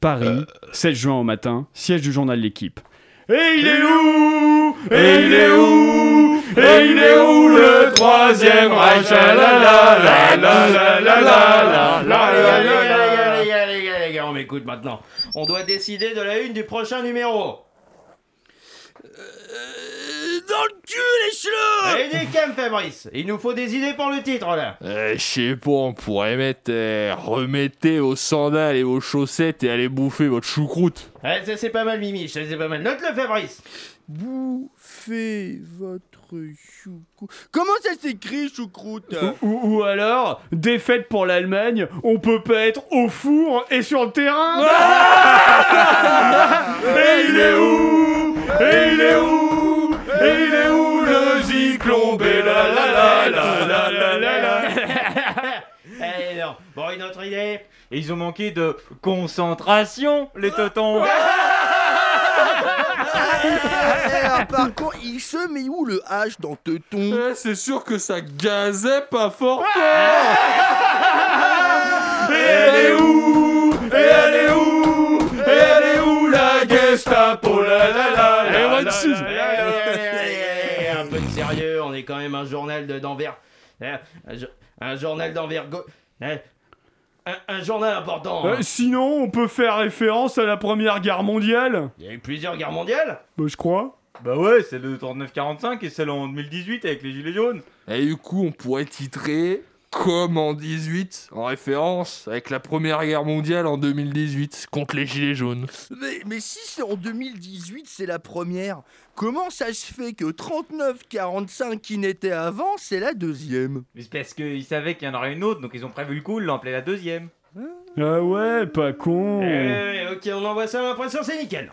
Paris, 7 juin au matin, siège du journal L'équipe. Et il est où Et il est où Et il est où le troisième Reich La la la la la la la la la on m'écoute maintenant. On doit décider de la une du prochain numéro. Dans le cul, les cheveux Allez, du calme, Fabrice. Il nous faut des idées pour le titre, là. Euh, je sais pas, on pourrait mettre euh, remettez vos sandales et vos chaussettes et allez bouffer votre choucroute. Ouais, ça c'est pas mal, Mimi. Ça c'est pas mal. Note-le, Fabrice. Bouffez votre choucroute. Comment ça s'écrit, choucroute? Ou, ou alors, défaite pour l'Allemagne, on peut pas être au four et sur le terrain Et il est où? Et il est où? Et il est où le zyklon la la la la la la la la Eh non. Bon, une autre idée. Et ils ont manqué de concentration, les totons. Eh, Par contre, il se met où le H dans teuton? Eh, c'est sûr que ça gazait pas fort fort. Et elle est où? Et elle est où? Et elle est où la Gestapo? La la la Eh, la allez, la. Est quand même un journal de- d'envers. Eh, Un, jo- un journal d'envergure. Eh, Un, un journal important. hein. Euh, sinon, on peut faire référence à la Première Guerre mondiale Il y a eu plusieurs guerres mondiales. Bah, je crois. Bah ouais, celle de 39-45 et celle en 2018 avec les gilets jaunes. Et du coup, on pourrait titrer comme en 18, en référence avec la première guerre mondiale en 2018 contre les gilets jaunes. mais, mais si c'est en 2018, c'est la première, comment ça se fait que 39-45 qui n'était avant, c'est la deuxième? Mais c'est parce qu'ils savaient qu'il y en aurait une autre, donc ils ont prévu le coup, ils l'ont appelée la deuxième. Ah ouais, pas con. Eh, ok, on envoie ça à l'impression, c'est nickel.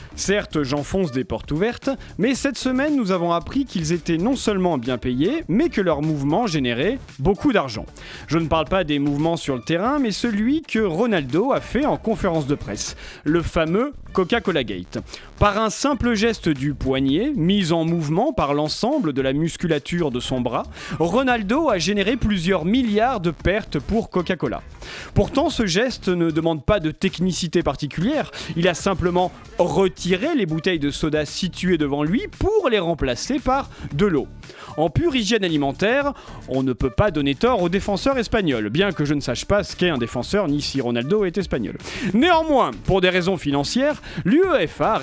Certes, j'enfonce des portes ouvertes, mais cette semaine, nous avons appris qu'ils étaient non seulement bien payés, mais que leurs mouvements généraient beaucoup d'argent. Je ne parle pas des mouvements sur le terrain, mais celui que Ronaldo a fait en conférence de presse, le fameux Coca-Cola Gate. Par un simple geste du poignet, mis en mouvement par l'ensemble de la musculature de son bras, Ronaldo a généré plusieurs milliards de pertes pour Coca-Cola. Pourtant, ce geste ne demande pas de technicité particulière, il a simplement retiré les bouteilles de soda situées devant lui pour les remplacer par de l'eau. En pure hygiène alimentaire, on ne peut pas donner tort aux défenseurs espagnols, bien que je ne sache pas ce qu'est un défenseur ni si Ronaldo est espagnol. Néanmoins, pour des raisons financières, l'UEFA a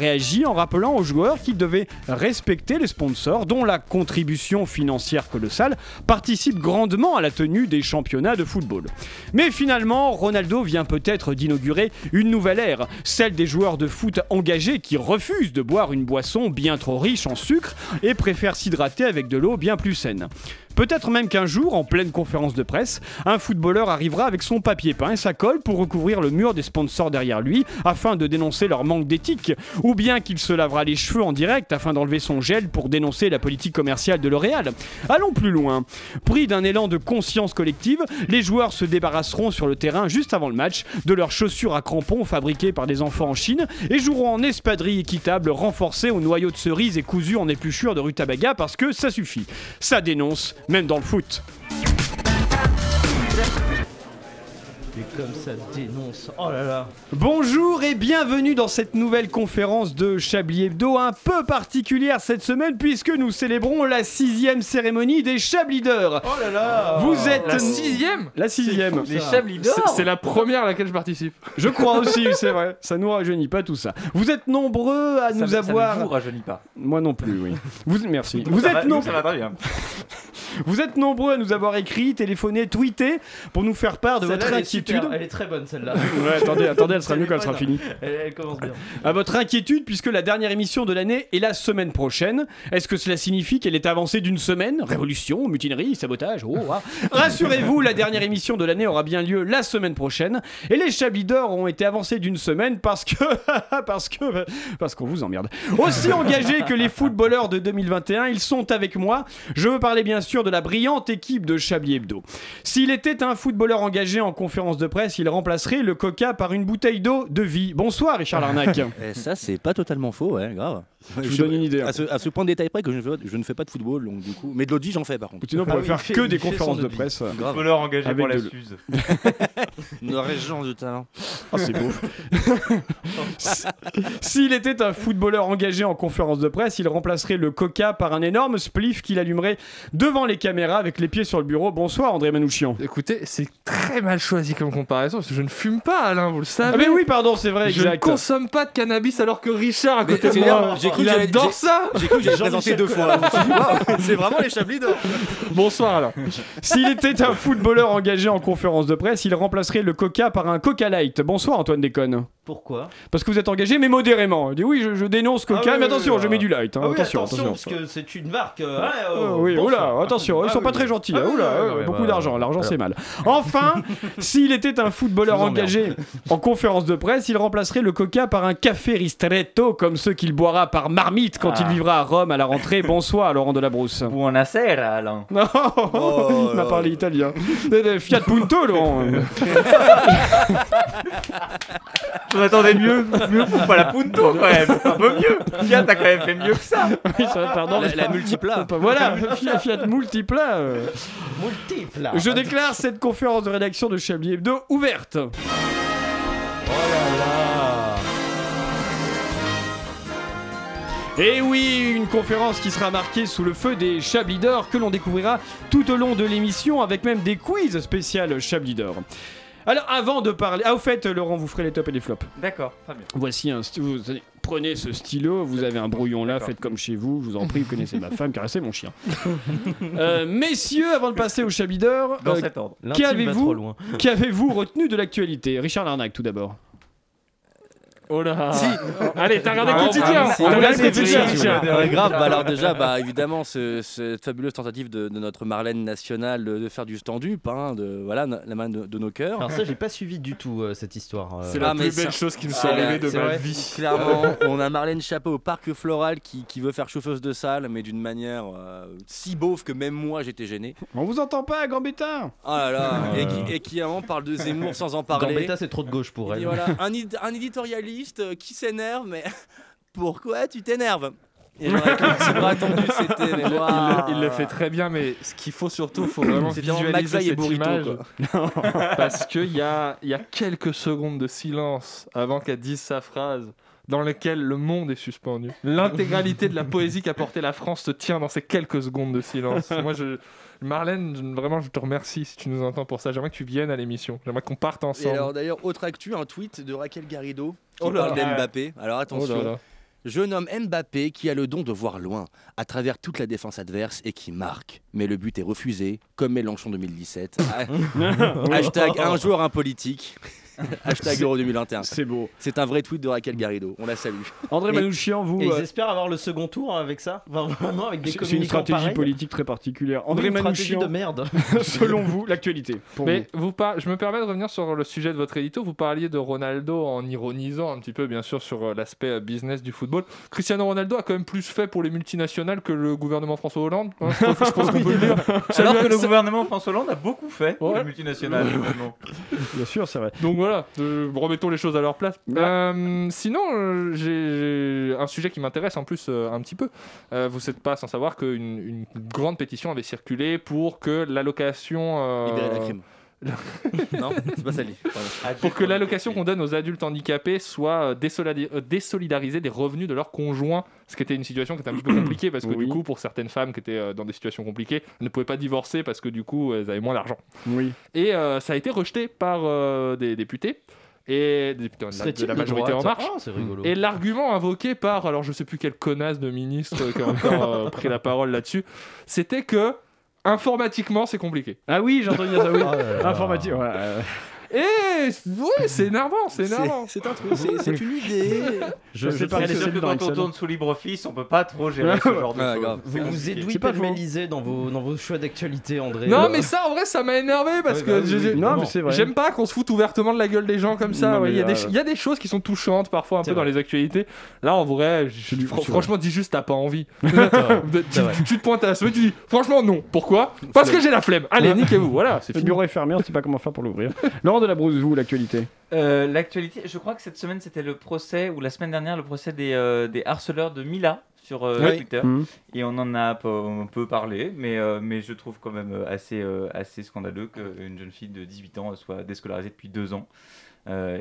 en rappelant aux joueurs qu'ils devaient respecter les sponsors dont la contribution financière colossale participe grandement à la tenue des championnats de football. Mais finalement, Ronaldo vient peut-être d'inaugurer une nouvelle ère, celle des joueurs de foot engagés qui refusent de boire une boisson bien trop riche en sucre et préfèrent s'hydrater avec de l'eau bien plus saine. Peut-être même qu'un jour, en pleine conférence de presse, un footballeur arrivera avec son papier peint et sa colle pour recouvrir le mur des sponsors derrière lui afin de dénoncer leur manque d'éthique, ou bien qu'il se lavera les cheveux en direct afin d'enlever son gel pour dénoncer la politique commerciale de L'Oréal. Allons plus loin. Pris d'un élan de conscience collective, les joueurs se débarrasseront sur le terrain juste avant le match de leurs chaussures à crampons fabriquées par des enfants en Chine et joueront en espadrille équitable renforcée au noyau de cerise et cousu en épluchure de rutabaga parce que ça suffit. Ça dénonce, même dans le foot. Et comme ça dénonce. Oh là là. Bonjour et bienvenue dans cette nouvelle conférence de Chablis Hebdo un peu particulière cette semaine puisque nous célébrons la sixième cérémonie des Chablis d'heure. Oh là là. Vous êtes La sixième La sixième. Les Chablis d'or C'est la première à laquelle je participe. Je crois aussi, c'est vrai. Ça nous rajeunit pas tout ça. Vous êtes nombreux à Ça nous me- ça avoir. ne vous rajeunit pas. Moi non plus, oui. Vous merci. Vous Ça êtes nombreux. Ça va très bien. Vous êtes nombreux à nous avoir écrit, téléphoné, tweeté pour nous faire part de votre elle super. Elle est très bonne celle-là. Ouais, attendez, attendez, elle sera mieux quand elle sera finie. Elle, elle commence bien. À votre inquiétude, puisque la dernière émission de l'année est la semaine prochaine. Est-ce que cela signifie qu'elle est avancée d'une semaine? Révolution, mutinerie, sabotage oh, ah. Rassurez-vous, la dernière émission de l'année aura bien lieu la semaine prochaine. Et les Chablis d'or ont été avancés d'une semaine parce que. parce que. parce qu'on vous emmerde. Aussi engagés que les footballeurs de 2021, ils sont avec moi. Je veux parler bien sûr de la brillante équipe de Chablis Hebdo. S'il était un footballeur engagé en conférence de presse, il remplacerait le coca par une bouteille d'eau de vie. Bonsoir, Richard Larnac. Et ça, c'est pas totalement faux, ouais, grave. Je vous donne une idée. hein. À ce, à ce point de détail près que je ne, fais, je ne fais pas de football, donc du coup. Mais de l'autre vie, j'en fais par contre. Sinon, on Ah pourrait oui, faire que des conférences de presse. Grave. Footballeur engagé pour la Suze. Une région de talent. Ah, c'est beau. S'il était un footballeur engagé en conférence de presse, il remplacerait le coca par un énorme spliff qu'il allumerait devant les caméras avec les pieds sur le bureau. Bonsoir, André Manouchian. Écoutez, c'est très mal choisi comme comparaison parce que je ne fume pas, Alain, vous le savez. Ah, mais oui, pardon, c'est vrai, Je ne consomme pas de cannabis alors que Richard à Mais côté de moi, cru il que j'allais- adore j'ai- ça. J'ai cru que j'allais présenter deux fois. C'est vraiment les Chablis d'or. Bonsoir Alain. S'il était un footballeur engagé en conférence de presse, il remplacerait le coca par un coca light. Bonsoir, Antoine Déconne. Pourquoi Parce que vous êtes engagé, mais modérément. Il dit oui, je, je dénonce coca, Ah oui, mais attention, oui, je mets du light. hein. Ah oui, attention, attention, parce que c'est une marque. euh, ouais, Ah oui, bon oula, attention, ils Ah sont oui, pas très gentils. Oula, euh, beaucoup bah, d'argent, l'argent c'est mal. Enfin, s'il était un footballeur engagé en conférence de presse, il remplacerait le coca par un café ristretto comme ceux qu'il boira par marmite quand il Ah. vivra à Rome à la rentrée. Bonsoir, Laurent Delabrousse. Buonasera, Alain. Non, Oh il m'a là. parlé italien. Euh, euh, Fiat Punto, Laurent. Je m'attendais mieux, mieux pour pas la Punto quand même. Un peu mieux. Fiat a quand même fait mieux que ça. Oui, ça va, pardon. La, la multipla. Voilà, Fiat, Fiat Multipla. euh. Multiple. Je déclare cette conférence de rédaction de Chablis Hebdo ouverte. Et oui, une conférence qui sera marquée sous le feu des Chablis d'Or que l'on découvrira tout au long de l'émission avec même des quiz spécial Chablis d'Or. Alors avant de parler... Ah au fait, Laurent, vous ferez les tops et les flops. D'accord, très bien. Voici un stylo. vous allez- Prenez ce stylo, vous avez un brouillon là, D'accord. faites comme chez vous, je vous en prie, vous connaissez ma femme, caressez mon chien. Euh, messieurs, avant de passer au Chablis d'Or, Dans euh, cet ordre. Qui L'intime va avez-vous trop loin. Qu'avez-vous retenu de l'actualité? Richard Larnac, tout d'abord. Oh là. Si. Allez, t'as regardé Ah, quotidien. ah, réfléchir, réfléchi. Richard. Ouais, grave, bah alors déjà, bah évidemment, ce- cette fabuleuse tentative de, de notre Marlène nationale de, de faire du stand-up, hein, de voilà, na- la main de, de nos cœurs. Alors ça, j'ai pas suivi du tout euh, cette histoire. euh. C'est Ah, la mais plus belle chose qui me c'est soit arrivée de c'est ma vrai. vie. Clairement, on a Marlène Chapeau au parc floral qui, qui veut faire chauffeuse de salle, mais d'une manière euh, si beauf que même moi j'étais gêné. On vous entend pas, Gambetta Oh là là, et qui, et qui à un moment parle de Zemmour sans en parler. Gambetta, c'est trop de gauche pour Il dit, elle. voilà, un, id- un éditorialiste euh, qui s'énerve, mais pourquoi tu t'énerves? Et c'était. mais Il, le- il fait très bien, mais ce qu'il faut surtout, faut vraiment visualiser cette Burrito, image. quoi. Parce qu'il y a, il y a quelques secondes de silence avant qu'elle dise sa phrase dans lesquelles le monde est suspendu. L'intégralité de la poésie qu'a portée la France se tient dans ces quelques secondes de silence. Moi, je... Marlène, je- vraiment, je te remercie si tu nous entends pour ça. J'aimerais que tu viennes à l'émission. J'aimerais qu'on parte Et ensemble. alors d'ailleurs, autre actu, un tweet de Raquel Garrido qui Oh là parle d'Mbappé. Alors Oh attention, là là. je nomme Mbappé qui a le don de voir loin, à travers toute la défense adverse et qui marque. Mais le but est refusé, comme Mélenchon 2017. Hashtag un joueur un politique. Hashtag Euro 2021. C'est beau. C'est un vrai tweet de Raquel Garrido. On la salue. André Manouchian, vous. Et ils euh, espèrent avoir le second tour avec ça Enfin, Vraiment avec des C'est c'est une stratégie politique très particulière. Oui, André stratégie Manouchian, de merde. selon vous, l'actualité. Mais vous par- je me permets de revenir sur le sujet de votre édito. Vous parliez de Ronaldo en ironisant un petit peu, bien sûr, sur euh, l'aspect euh, business du football. Cristiano Ronaldo a quand même plus fait pour les multinationales que le gouvernement François Hollande. hein. je pense, qu'on peut le dire. Alors que le gouvernement François Hollande a beaucoup fait pour Ouais. les multinationales. vous. Bien sûr, c'est vrai. Donc voilà, euh, remettons les choses à leur place. Ouais. Euh, sinon, euh, j'ai un sujet qui m'intéresse en plus euh, un petit peu. Euh, vous n'êtes pas sans savoir qu'une une grande pétition avait circulé pour que l'allocation. Libérer la crime. non, c'est pas. Pardon. pour que l'allocation qu'on donne aux adultes handicapés soit euh, euh, désolidarisée des revenus de leurs conjoints, ce qui était une situation qui était un petit peu compliquée parce que Oui. du coup pour certaines femmes qui étaient euh, dans des situations compliquées, elles ne pouvaient pas divorcer parce que du coup elles avaient moins d'argent. Oui. Et euh, ça a été rejeté par euh, des députés et la- de majorité en marche. C'est rigolo. Et l'argument invoqué par, alors je sais plus quelle connasse de ministre qui a encore euh, pris la parole là-dessus, c'était que informatiquement, c'est compliqué. Ah oui, j'ai entendu dire ça, oui. Là là. Informatique, ouais. Et ouais, c'est énervant, c'est énervant. C'est un truc, c'est c'est une idée. Je sais C'est pas si sûr c'est que dans quand on tourne sous LibreOffice, on peut pas trop gérer ce genre de choses. Vous vous C'est mélisé dans vos, dans vos choix d'actualité, André. Non, Euh, mais ça, en vrai, ça m'a énervé parce Ouais, que bah oui, oui, c'est. J'aime pas qu'on se foute ouvertement de la gueule des gens comme ça. Non, ouais. mais, Il y, a des euh, il y a des choses qui sont touchantes parfois un C'est peu dans les actualités. Là, en vrai, je- c'est franchement, dis juste t'as pas envie. C'est tu, C'est vrai. tu- tu te pointes à la semaine, tu dis franchement non. Pourquoi? Parce que j'ai la flemme. Allez, niquez-vous. Voilà, c'est Le fini. bureau est fermé, on sait pas comment faire pour l'ouvrir. De la Brousse, vous, l'actualité Euh, L'actualité, je crois que cette semaine c'était le procès, ou la semaine dernière, le procès des, euh, des harceleurs de Mila sur euh, Oui. Twitter. Mhm. Et on en a un peu parlé, mais, euh, mais je trouve quand même assez, assez scandaleux qu'une jeune fille de 18 ans soit déscolarisée depuis deux ans.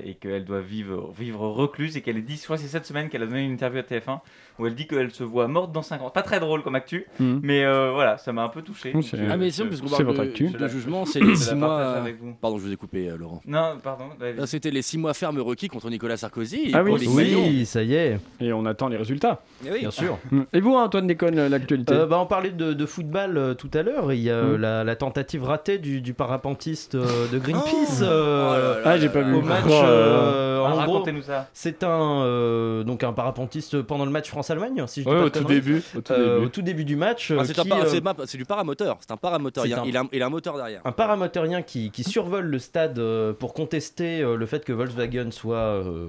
et qu'elle doit vivre, vivre recluse et qu'elle est dit, je crois que c'est cette semaine qu'elle a donné une interview à TF1 où elle dit qu'elle se voit morte dans 5 ans. Pas très drôle comme actu, Mhm. mais euh, voilà, ça m'a un peu touché. C'est- Je- Ah mais sinon, parce qu'on c'est parle votre de, actu. de jugement, c'est les la 6 partage mois... Pardon, je vous ai coupé, euh, Laurent. Non, pardon. Là, C'était les 6 mois fermes requis contre Nicolas Sarkozy. Ah pour oui. Oui, ça y est, Et on attend les résultats. Eh oui. bien sûr. Et vous, Antoine Déconne, l'actualité Euh, bah, on parlait de, de football euh, tout à l'heure. Il y a euh, Mm. la, la tentative ratée du, du parapentiste euh, de Greenpeace. Oh. euh, Oh là là Ah, j'ai pas là. vu. au match. Oh euh, Ah, en gros, Racontez-nous ça. c'est un euh, donc un parapentiste pendant le match France-Allemagne, si je dis Ouais, pas au tout conneries. début. Au tout Euh, début. au tout début du match. Ah, euh, c'est euh, du paramoteur. C'est un paramoteur. Il a, un- il, a, il a un moteur derrière. un paramotorien qui, qui survole le stade euh, pour contester euh, le fait que Volkswagen soit euh,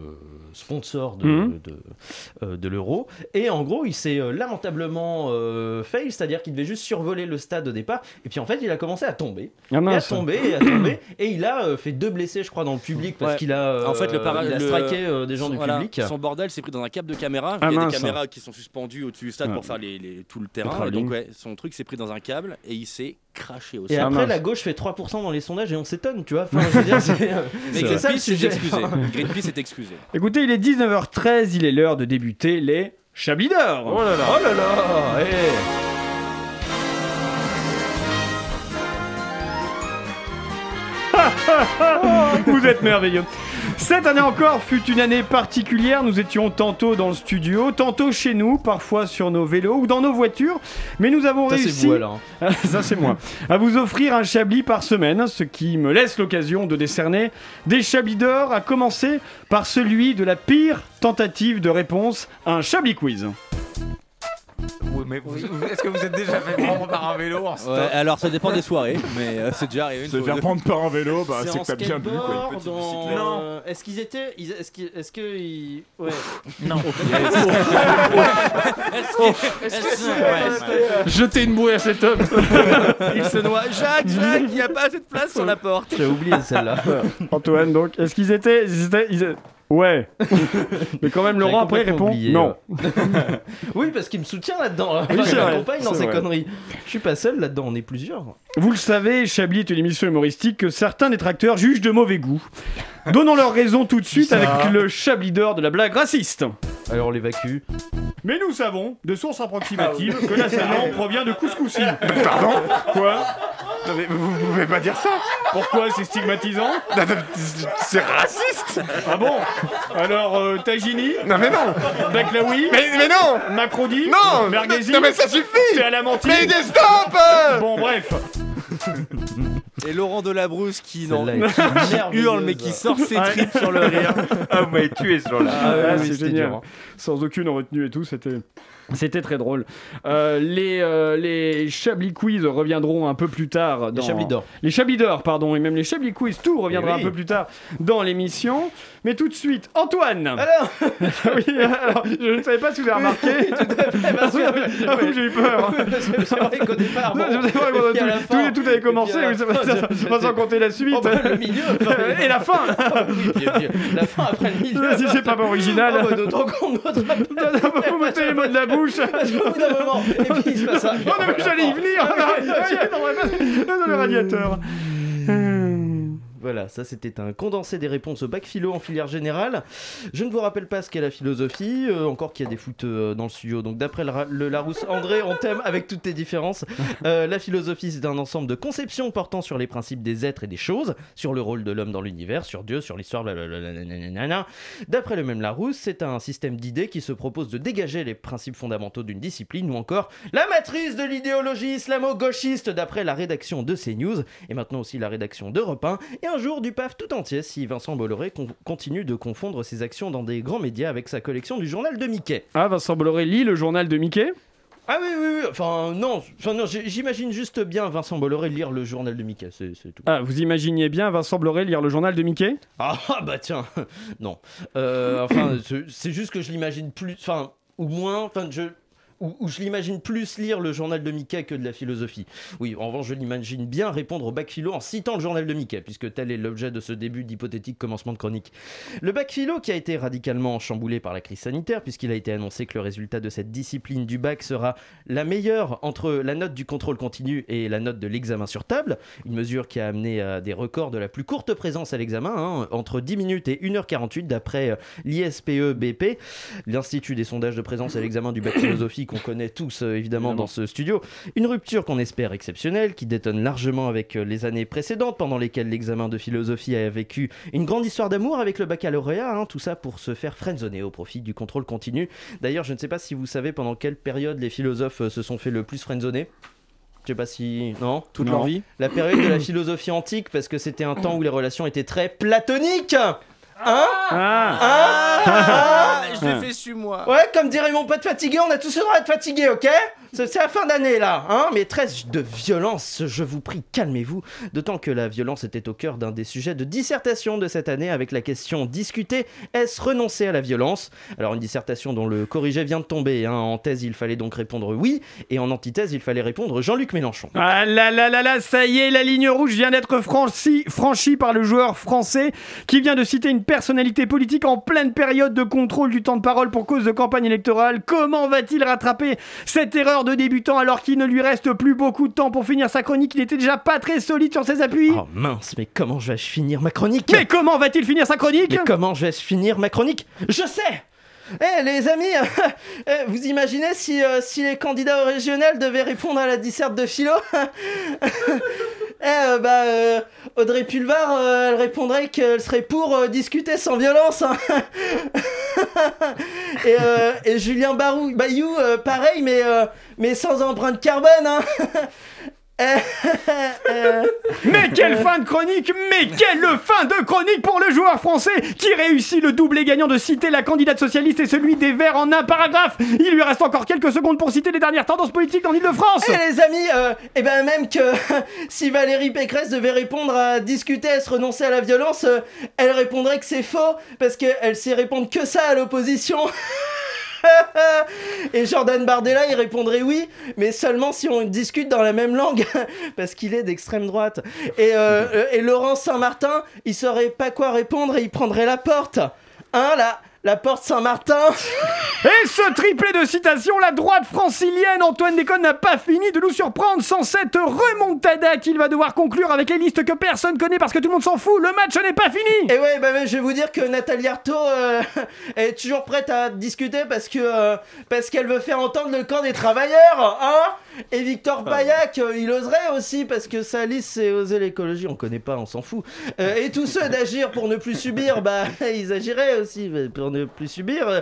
sponsor de, Mhm. de, euh, de l'euro. Et en gros, il s'est euh, lamentablement euh, fail, c'est-à-dire qu'il devait juste survoler le stade au départ. Et puis en fait, il a commencé à tomber. Ah Et à tomber, et à tomber. Et il a euh, fait deux blessés, je crois, dans le public parce Ouais. qu'il a, euh, En fait, le para- il a le- euh, des gens Son- du voilà, public. Son bordel s'est pris dans un câble de caméra. Ah, il y a mince. des caméras qui sont suspendues au-dessus du stade Ouais. pour faire les, les- tout le Le terrain. Et donc, ouais, son truc s'est pris dans un câble et il s'est craché aussi. Et Ah, après, la gauche fait 3% dans les sondages et on s'étonne, tu vois. Enfin, je veux dire, c'est euh, Mais c'est ça le Greenpeace s'est sujet. excusé. Greenpeace est excusé. Écoutez, il est 19h13, il est l'heure de débuter les Chablis d'or. Oh là là. Oh là là eh. Vous êtes merveilleux. Cette année encore fut une année particulière. Nous étions tantôt dans le studio, tantôt chez nous, parfois sur nos vélos ou dans nos voitures. Mais nous avons Ça, réussi. c'est vous alors. Ça, c'est moi. À vous offrir un chablis par semaine, ce qui me laisse l'occasion de décerner des chablis d'or, à commencer par celui de la pire tentative de réponse à un chablis quiz. Oui, mais vous- vous- est-ce que vous êtes déjà fait prendre par un vélo en stop Ouais, alors, ça dépend des soirées, mais euh, c'est déjà arrivé une fois ou deux. prendre par un vélo, bah, C'est en skateboard, Petite dans- bicyclette. euh, Est-ce qu'ils étaient. ils- Est-ce qu'ils. Est-ce que. ils- Ouais. Non. Jetez une bouée à cet homme. Il se noie. Jacques, Jacques, il n'y a pas assez de place sur la porte. J'ai oublié celle-là. Antoine, donc, est-ce qu'ils étaient. ils étaient- ils- Ouais. Mais quand même, Laurent après répond oublié, non. oui, parce qu'il me soutient là-dedans. là. Enfin, m'accompagne dans ces vrai. conneries. Je suis pas seul là-dedans, on est plusieurs. Vous le savez, Chablis est une émission humoristique que certains détracteurs jugent de mauvais goût. Donnons leur raison tout de suite avec le Chablis d'or de la blague raciste. Alors on l'évacue. Mais nous savons, de sources approximatives, que l'assaillant provient de Couscoussi. Pardon? Quoi? Non, mais vous, vous pouvez pas dire ça Pourquoi c'est stigmatisant Non, non, C'est raciste Ah bon Alors, euh, Tajini Non mais non Baklaoui Mais, mais non Macrodi Non Merguezi Non mais ça suffit T'es à la mentille Mais des stop Bon, bref. Et Laurent Delabrousse qui, est qui hurle mais qui sort ses Ouais. tripes sur le rire. Ah, vous m'avez tué ce jour-là. Ah, Ah, oui, c'est c'était génial. dur, hein. Sans aucune retenue et tout, c'était. C'était très drôle. Euh, les, euh, les Chablis Quiz reviendront un peu plus tard. Dans... Les Chablis d'or. Les Chablis d'or, pardon, et même les Chablis Quiz, tout reviendra Eh oui. un peu plus tard dans l'émission. Mais tout de suite, Antoine Alors Oui, alors, je ne savais pas si vous avez remarqué. Bien sûr, Ah oui, j'ai eu peur. C'est vrai qu'au départ, bon, Non, vrai à la tout, fin- tout, tout avait commencé, à oui, fin, ça- sans compter la suite. Oh, bah, le milieu enfin, et la fin oui, puis- puis La fin après le milieu Si c'est pas original. Oh, bah, D'autant qu'on Vous mettez les mots de la bouche. Parce qu'au bout d'un moment, et puis il se passe ça. Oh non, mais j'allais y venir. Dans le radiateur. Voilà, ça c'était un condensé des réponses au bac philo en filière générale. Je ne vous rappelle pas ce qu'est la philosophie, euh, encore qu'il y a des foot euh, dans le studio. Donc d'après le, Larousse André, on t'aime avec toutes tes différences. Euh, la philosophie c'est un ensemble de conceptions portant sur les principes des êtres et des choses, sur le rôle de l'homme dans l'univers, sur Dieu, sur l'histoire, blablabla. D'après le même Larousse, c'est un système d'idées qui se propose de dégager les principes fondamentaux d'une discipline ou encore la matrice de l'idéologie islamo-gauchiste d'après la rédaction de CNews et maintenant aussi la rédaction d'Europe 1 et un jour du PAF tout entier si Vincent Bolloré con- continue de confondre ses actions dans des grands médias avec sa collection du journal de Mickey. Ah, Vincent Bolloré lit le journal de Mickey? Ah oui, oui, oui, enfin non, enfin, non j'imagine juste bien Vincent Bolloré lire le journal de Mickey, c'est tout. Ah, vous imaginiez bien Vincent Bolloré lire le journal de Mickey? Ah bah tiens, non. Euh, enfin, c'est juste que je l'imagine plus, enfin, ou moins, enfin, je. Ou je l'imagine plus lire le journal de Mickey que de la philosophie. Oui, en revanche, je l'imagine bien répondre au bac philo en citant le journal de Mickey, puisque tel est l'objet de ce début d'hypothétique commencement de chronique. Le bac philo qui a été radicalement chamboulé par la crise sanitaire, puisqu'il a été annoncé que le résultat de cette discipline du bac sera la meilleure entre la note du contrôle continu et la note de l'examen sur table, une mesure qui a amené à des records de la plus courte présence à l'examen, hein, entre 10 minutes et 1h48 d'après euh, l'ISPE-BP, l'Institut des sondages de présence à l'examen du bac philosophie qu'on connaît tous euh, évidemment dans ce studio. Une rupture qu'on espère exceptionnelle, qui détonne largement avec euh, les années précédentes pendant lesquelles l'examen de philosophie a vécu une grande histoire d'amour avec le baccalauréat, hein, tout ça pour se faire friendzoner au profit du contrôle continu. D'ailleurs, je ne sais pas si vous savez pendant quelle période les philosophes euh, se sont fait le plus friendzoner. Je sais pas si. Non? Toute leur vie La période de la philosophie antique, parce que c'était un temps où les relations étaient très platoniques Hein Hein je l'ai fait su moi. Ouais, comme dirait mon pote fatigué, on a tous le droit d'être fatigué, ok C'est la fin d'année là, hein Mais trêve de violence, je vous prie, calmez-vous. D'autant que la violence était au cœur d'un des sujets de dissertation de cette année avec la question discutée est-ce renoncer à la violence? Alors, une dissertation dont le corrigé vient de tomber. hein. En thèse, il fallait donc répondre oui, et en antithèse, il fallait répondre Jean-Luc Mélenchon. Ah là là là là, ça y est, la ligne rouge vient d'être franchie, franchie par le joueur français qui vient de citer une personnalité politique en pleine période de contrôle du temps de parole pour cause de campagne électorale. Comment va-t-il rattraper cette erreur de débutant alors qu'il ne lui reste plus beaucoup de temps pour finir sa chronique? Il était déjà pas très solide sur ses appuis. Oh mince, mais comment je vais finir ma chronique? Mais comment va-t-il finir sa chronique? Mais comment je vais finir ma chronique? Je sais! Eh les amis, eh, vous imaginez si, euh, si les candidats au régional devaient répondre à la disserte de philo? Eh euh, bah euh, Audrey Pulvar, euh, elle répondrait qu'elle serait pour euh, discuter sans violence. hein. et, euh, et Julien Barou, Bayou, pareil, mais, mais sans empreinte carbone. hein. Mais quelle fin de chronique Mais quelle fin de chronique pour le joueur français qui réussit le doublé gagnant de citer la candidate socialiste et celui des Verts en un paragraphe Il lui reste encore quelques secondes pour citer les dernières tendances politiques dans l'Île-de-France Eh les amis, euh, eh ben même que si Valérie Pécresse devait répondre à discuter, à se renoncer à la violence, euh, elle répondrait que c'est faux parce qu'elle sait répondre que ça à l'opposition. Et Jordan Bardella, il répondrait oui, mais seulement si on discute dans la même langue, parce qu'il est d'extrême droite. Et, euh, euh, et Laurent Saint-Martin, il saurait pas quoi répondre et il prendrait la porte. Hein, la, la porte Saint-Martin. Et ce triplé de citations, la droite francilienne, Antoine Déconne n'a pas fini de nous surprendre sans cette remontada qu'il va devoir conclure avec les listes que personne connaît parce que tout le monde s'en fout. Le match n'est pas fini. Et ouais, bah, je vais vous dire que Nathalie Arthaud euh, est toujours prête à discuter parce que euh, parce qu'elle veut faire entendre le camp des travailleurs, hein Et Victor Payac, euh, il oserait aussi parce que sa liste c'est oser l'écologie, on connaît pas, on s'en fout. Euh, et tous ceux d'agir pour ne plus subir, bah ils agiraient aussi pour ne plus subir. Euh,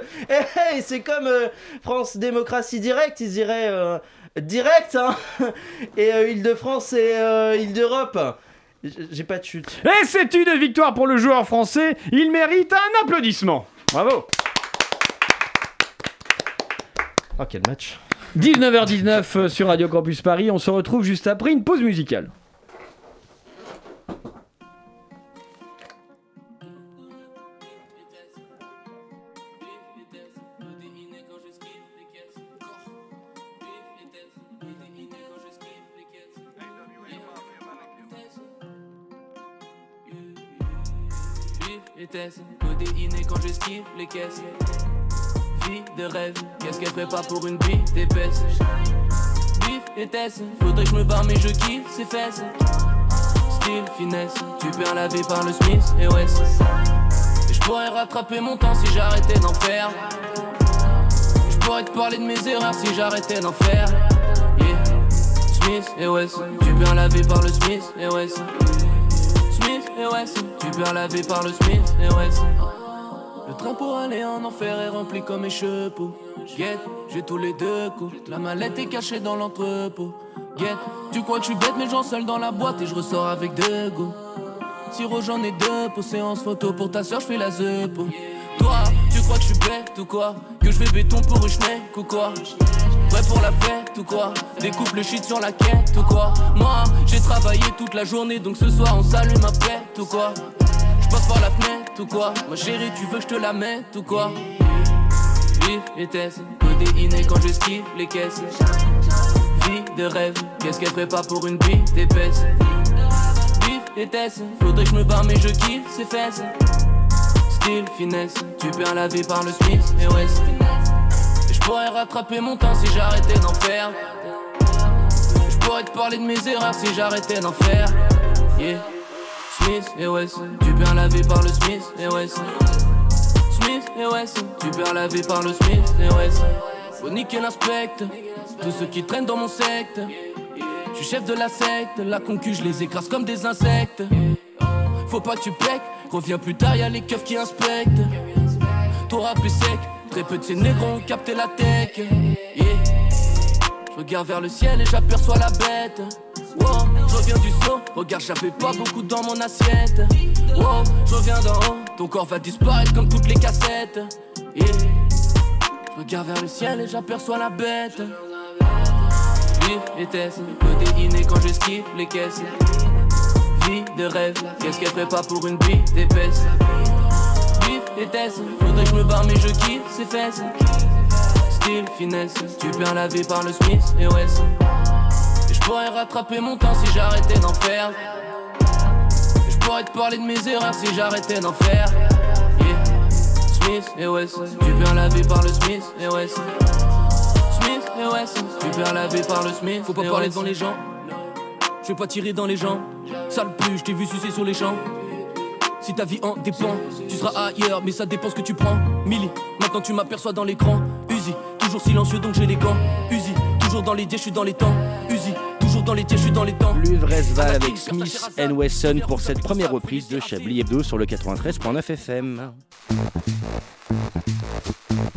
Et, c'est comme euh, France Démocratie Direct, ils iraient euh, direct, hein Et euh, Île-de-France et euh, Île-d'Europe. J'ai pas de chute. Et c'est une victoire pour le joueur français. Il mérite un applaudissement. Bravo. Oh quel match 19h19 sur Radio Campus Paris. On se retrouve juste après une pause musicale. Vie de qu'est-ce qu'elle ferait pas pour une bille d'épaisse? Vif, vitesse, faudrait que je me barre mais je kiffe ses fesses. Style, finesse, tu perds lavé par le Smith et West. Et je pourrais rattraper mon temps si j'arrêtais d'en faire. Je pourrais te parler de mes erreurs si j'arrêtais d'en faire. Yeah. Smith et West, tu perds lavé par le Smith et West. Smith et West, tu perds lavé par le Smith et West. Train pour aller en enfer est rempli comme mes chevaux. Get, j'ai tous les deux coups. La mallette est cachée dans l'entrepôt. Get, tu crois que je suis bête, mais j'en seul dans la boîte et je ressors avec deux go. Siro, j'en ai deux pour séance photo. Pour ta soeur, je fais la zepo. Toi, tu crois que je suis bête ou quoi? Que je fais béton pour une ou quoi? Prêt pour la fête ou quoi? Découpe le shit sur la quête ou quoi? Moi, j'ai travaillé toute la journée, donc ce soir on s'allume ma pète ou quoi? Je passe par la fenêtre ou quoi Ma chérie, tu veux que je te la mette ou quoi Vif et test, codéiné quand je skiffe les caisses. Vie de rêve, qu'est-ce qu'elle ferait pas pour une bite épaisse Vif et faudrait que je me barre mais je kiffe ses fesses. Style, finesse, tu perds la vie par le Smith et West. Et je pourrais rattraper mon temps si j'arrêtais d'en faire. Je pourrais te parler de mes erreurs si j'arrêtais d'en faire. Yeah. Smith et West, tu perds la vie par le Smith et West. Smith et West, tu perds la vie par le Smith et West. Faut niquer l'inspecte, tous ceux qui traînent dans mon secte. Je suis chef de la secte, la concu, je les écrase comme des insectes. Faut pas que tu peques, reviens plus tard, y'a les keufs qui inspectent. Ton rap sec, très peu de négros ont capté la tech. Yeah. Je regarde vers le ciel et j'aperçois la bête. Wow, je reviens du saut, regarde, j'avais pas beaucoup dans mon assiette. Wow, je reviens d'en haut, ton corps va disparaître comme toutes les cassettes. Yeah. Regarde vers le ciel et j'aperçois la bête. Vif et test, codéiné quand je skiffe les caisses. Vie de rêve, qu'est-ce qu'elle ferait pas pour une bite épaisse? Vif et test, faudrait que je me barre mais je kiffe ses fesses. Style, finesse, tu perds la vie par le Smith et West. Je pourrais rattraper mon temps si j'arrêtais d'en faire. Je pourrais te parler de mes erreurs si j'arrêtais d'en faire. Yeah. Smith et West, tu perds la vie par le Smith et West. Smith et West, tu perds la vie par le Smith. Faut pas et parler devant les gens. Je vais pas tirer dans les gens. Sale plus, je t'ai vu sucer sur les champs. Si ta vie en dépend, tu seras ailleurs, mais ça dépend ce que tu prends. Millie, maintenant tu m'aperçois dans l'écran. Uzi, toujours silencieux donc j'ai les gants. Uzi, toujours dans les dieux, je suis dans les temps. Dans les dieux, je suis dans les temps. Luvresval avec Smith and Wesson pour cette première reprise de Chablis Hebdo sur le 93.9 FM.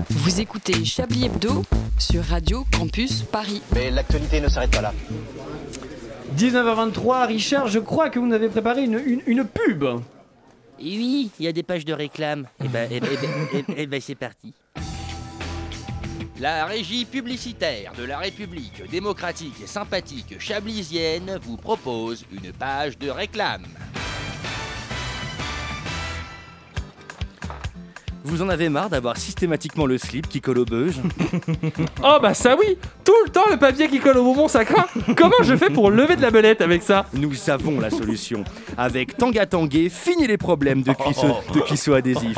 Vous écoutez Chablis Hebdo sur Radio Campus Paris. Mais l'actualité ne s'arrête pas là. 19h23, Richard, je crois que vous nous avez préparé une, une- une pub. Oui, il y a des pages de réclame. Et ben, eh ben, eh ben, eh ben, eh ben, c'est parti. La régie publicitaire de la République démocratique et sympathique chablisienne vous propose une page de réclame. Vous en avez marre d'avoir systématiquement le slip qui colle au beuge Oh bah ça oui Tout le temps le papier qui colle au bonbon ça craint Comment je fais pour lever de la belette avec ça? Nous avons la solution. Avec Tanga Tanguay, fini les problèmes de cuisseau, de adhésif.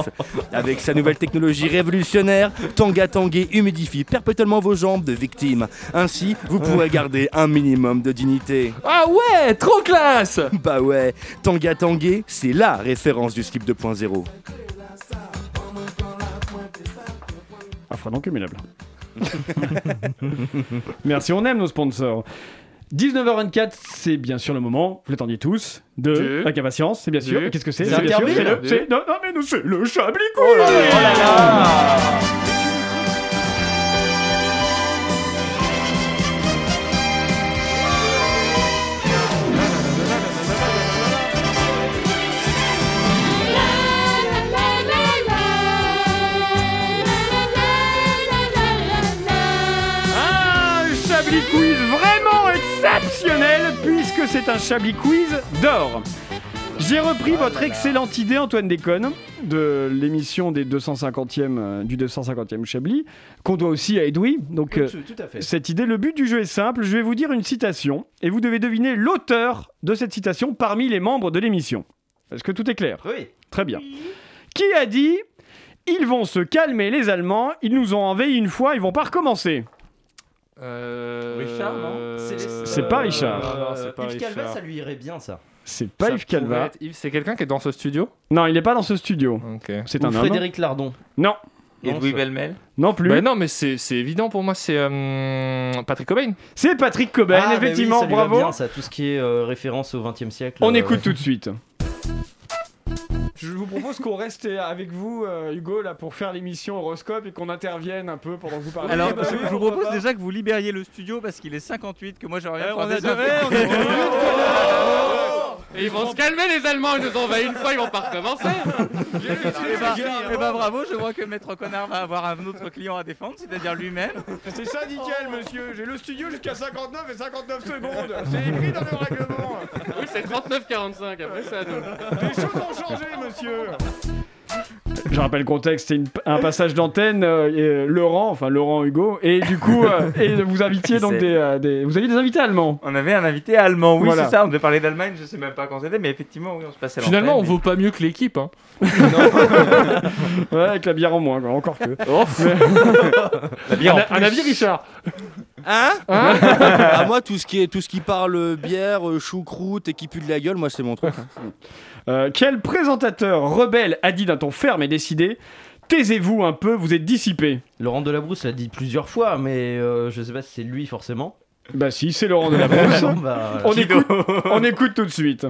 Avec sa nouvelle technologie révolutionnaire, Tanga Tanguay humidifie perpétuellement vos jambes de victime. Ainsi, vous pourrez garder un minimum de dignité. Ah ouais Trop classe Bah ouais, Tanga Tanguay, c'est la référence du slip 2.0. fera donc humiliable. Merci, on aime nos sponsors. 19h24, c'est bien sûr le moment, vous l'attendiez tous, de Du- la impatience, c'est bien sûr. du- Qu'est-ce que c'est C'est c'est- Non, non, mais nous, c'est le Chablis Oh là là, c'est un Chablis Quiz d'or. J'ai repris votre excellente idée, Antoine Déconne, de l'émission des 250e, euh, du 250e Chablis, qu'on doit aussi à Edoui. Donc, Oui, euh, tout- tout à fait. cette idée, le but du jeu est simple. Je vais vous dire une citation et vous devez deviner l'auteur de cette citation parmi les membres de l'émission. Est-ce que tout est clair? Oui. Très bien. Qui a dit Ils vont se calmer, les Allemands, ils nous ont envahi une fois, ils vont pas recommencer Euh... Richard, non C'est C'est pas Richard. Non, non, c'est pas Yves Calva, ça lui irait bien, ça. C'est pas Ça Yves Calva. pourrait être Yves, C'est quelqu'un qui est dans ce studio? Non, il n'est pas dans ce studio. Ok. C'est un homme. Frédéric Lardon. Non, Non, Edoui ça- Belmel non plus. Bah non, mais c'est évident pour moi, c'est euh, Patrick Cobain. C'est Patrick Cobain, Ah, bah oui, effectivement, ça lui va bravo. bien, ça, tout ce qui est euh, référence au 20 e siècle. On euh, écoute tout de suite. Je vous propose qu'on reste avec vous, euh, Hugo, là, pour faire l'émission Horoscope et qu'on intervienne un peu pendant que vous parlez. Alors, Oui, bah je, oui, je vous propose pas. déjà que vous libériez le studio parce qu'il est 58, que moi j'aurais rien on faire a Et ils vont se calmer les Allemands, ils nous ont envahi une fois, ils vont pas recommencer. Eh ben, bravo, je vois que Maître Connard va avoir un autre client à défendre, c'est-à-dire lui-même. C'est syndical, monsieur. J'ai le studio jusqu'à 59 et 59 secondes. C'est écrit dans le règlement. Oui, c'est 39-45, après à nous. Les choses ont changé, monsieur. Je rappelle le contexte, c'est un passage d'antenne, euh, euh, Laurent, enfin Laurent Hugo, et du coup, euh, et vous invitiez donc des, euh, des- Vous aviez des invités allemands On avait un invité allemand, oui, Voilà. c'est ça. On devait parler d'Allemagne, je sais même pas quand c'était, mais effectivement, oui, on se passait Finalement, on l'antenne, vaut pas mieux que l'équipe. Hein. Ouais, avec la bière en moins, quoi, encore que. Oh, La bière en un, un plus. avis, Richard? Hein? Hein? Ah moi tout ce qui est tout ce qui parle bière, choucroute et qui pue de la gueule, moi c'est mon truc. hein. Euh, quel présentateur rebelle a dit d'un ton ferme et décidé Taisez-vous un peu, vous êtes dissipé. Laurent Delabrousse l'a dit plusieurs fois, mais euh, je sais pas si c'est lui forcément. Bah si, c'est Laurent Delabrousse. Bon, bah, on, écoute, on écoute tout de suite.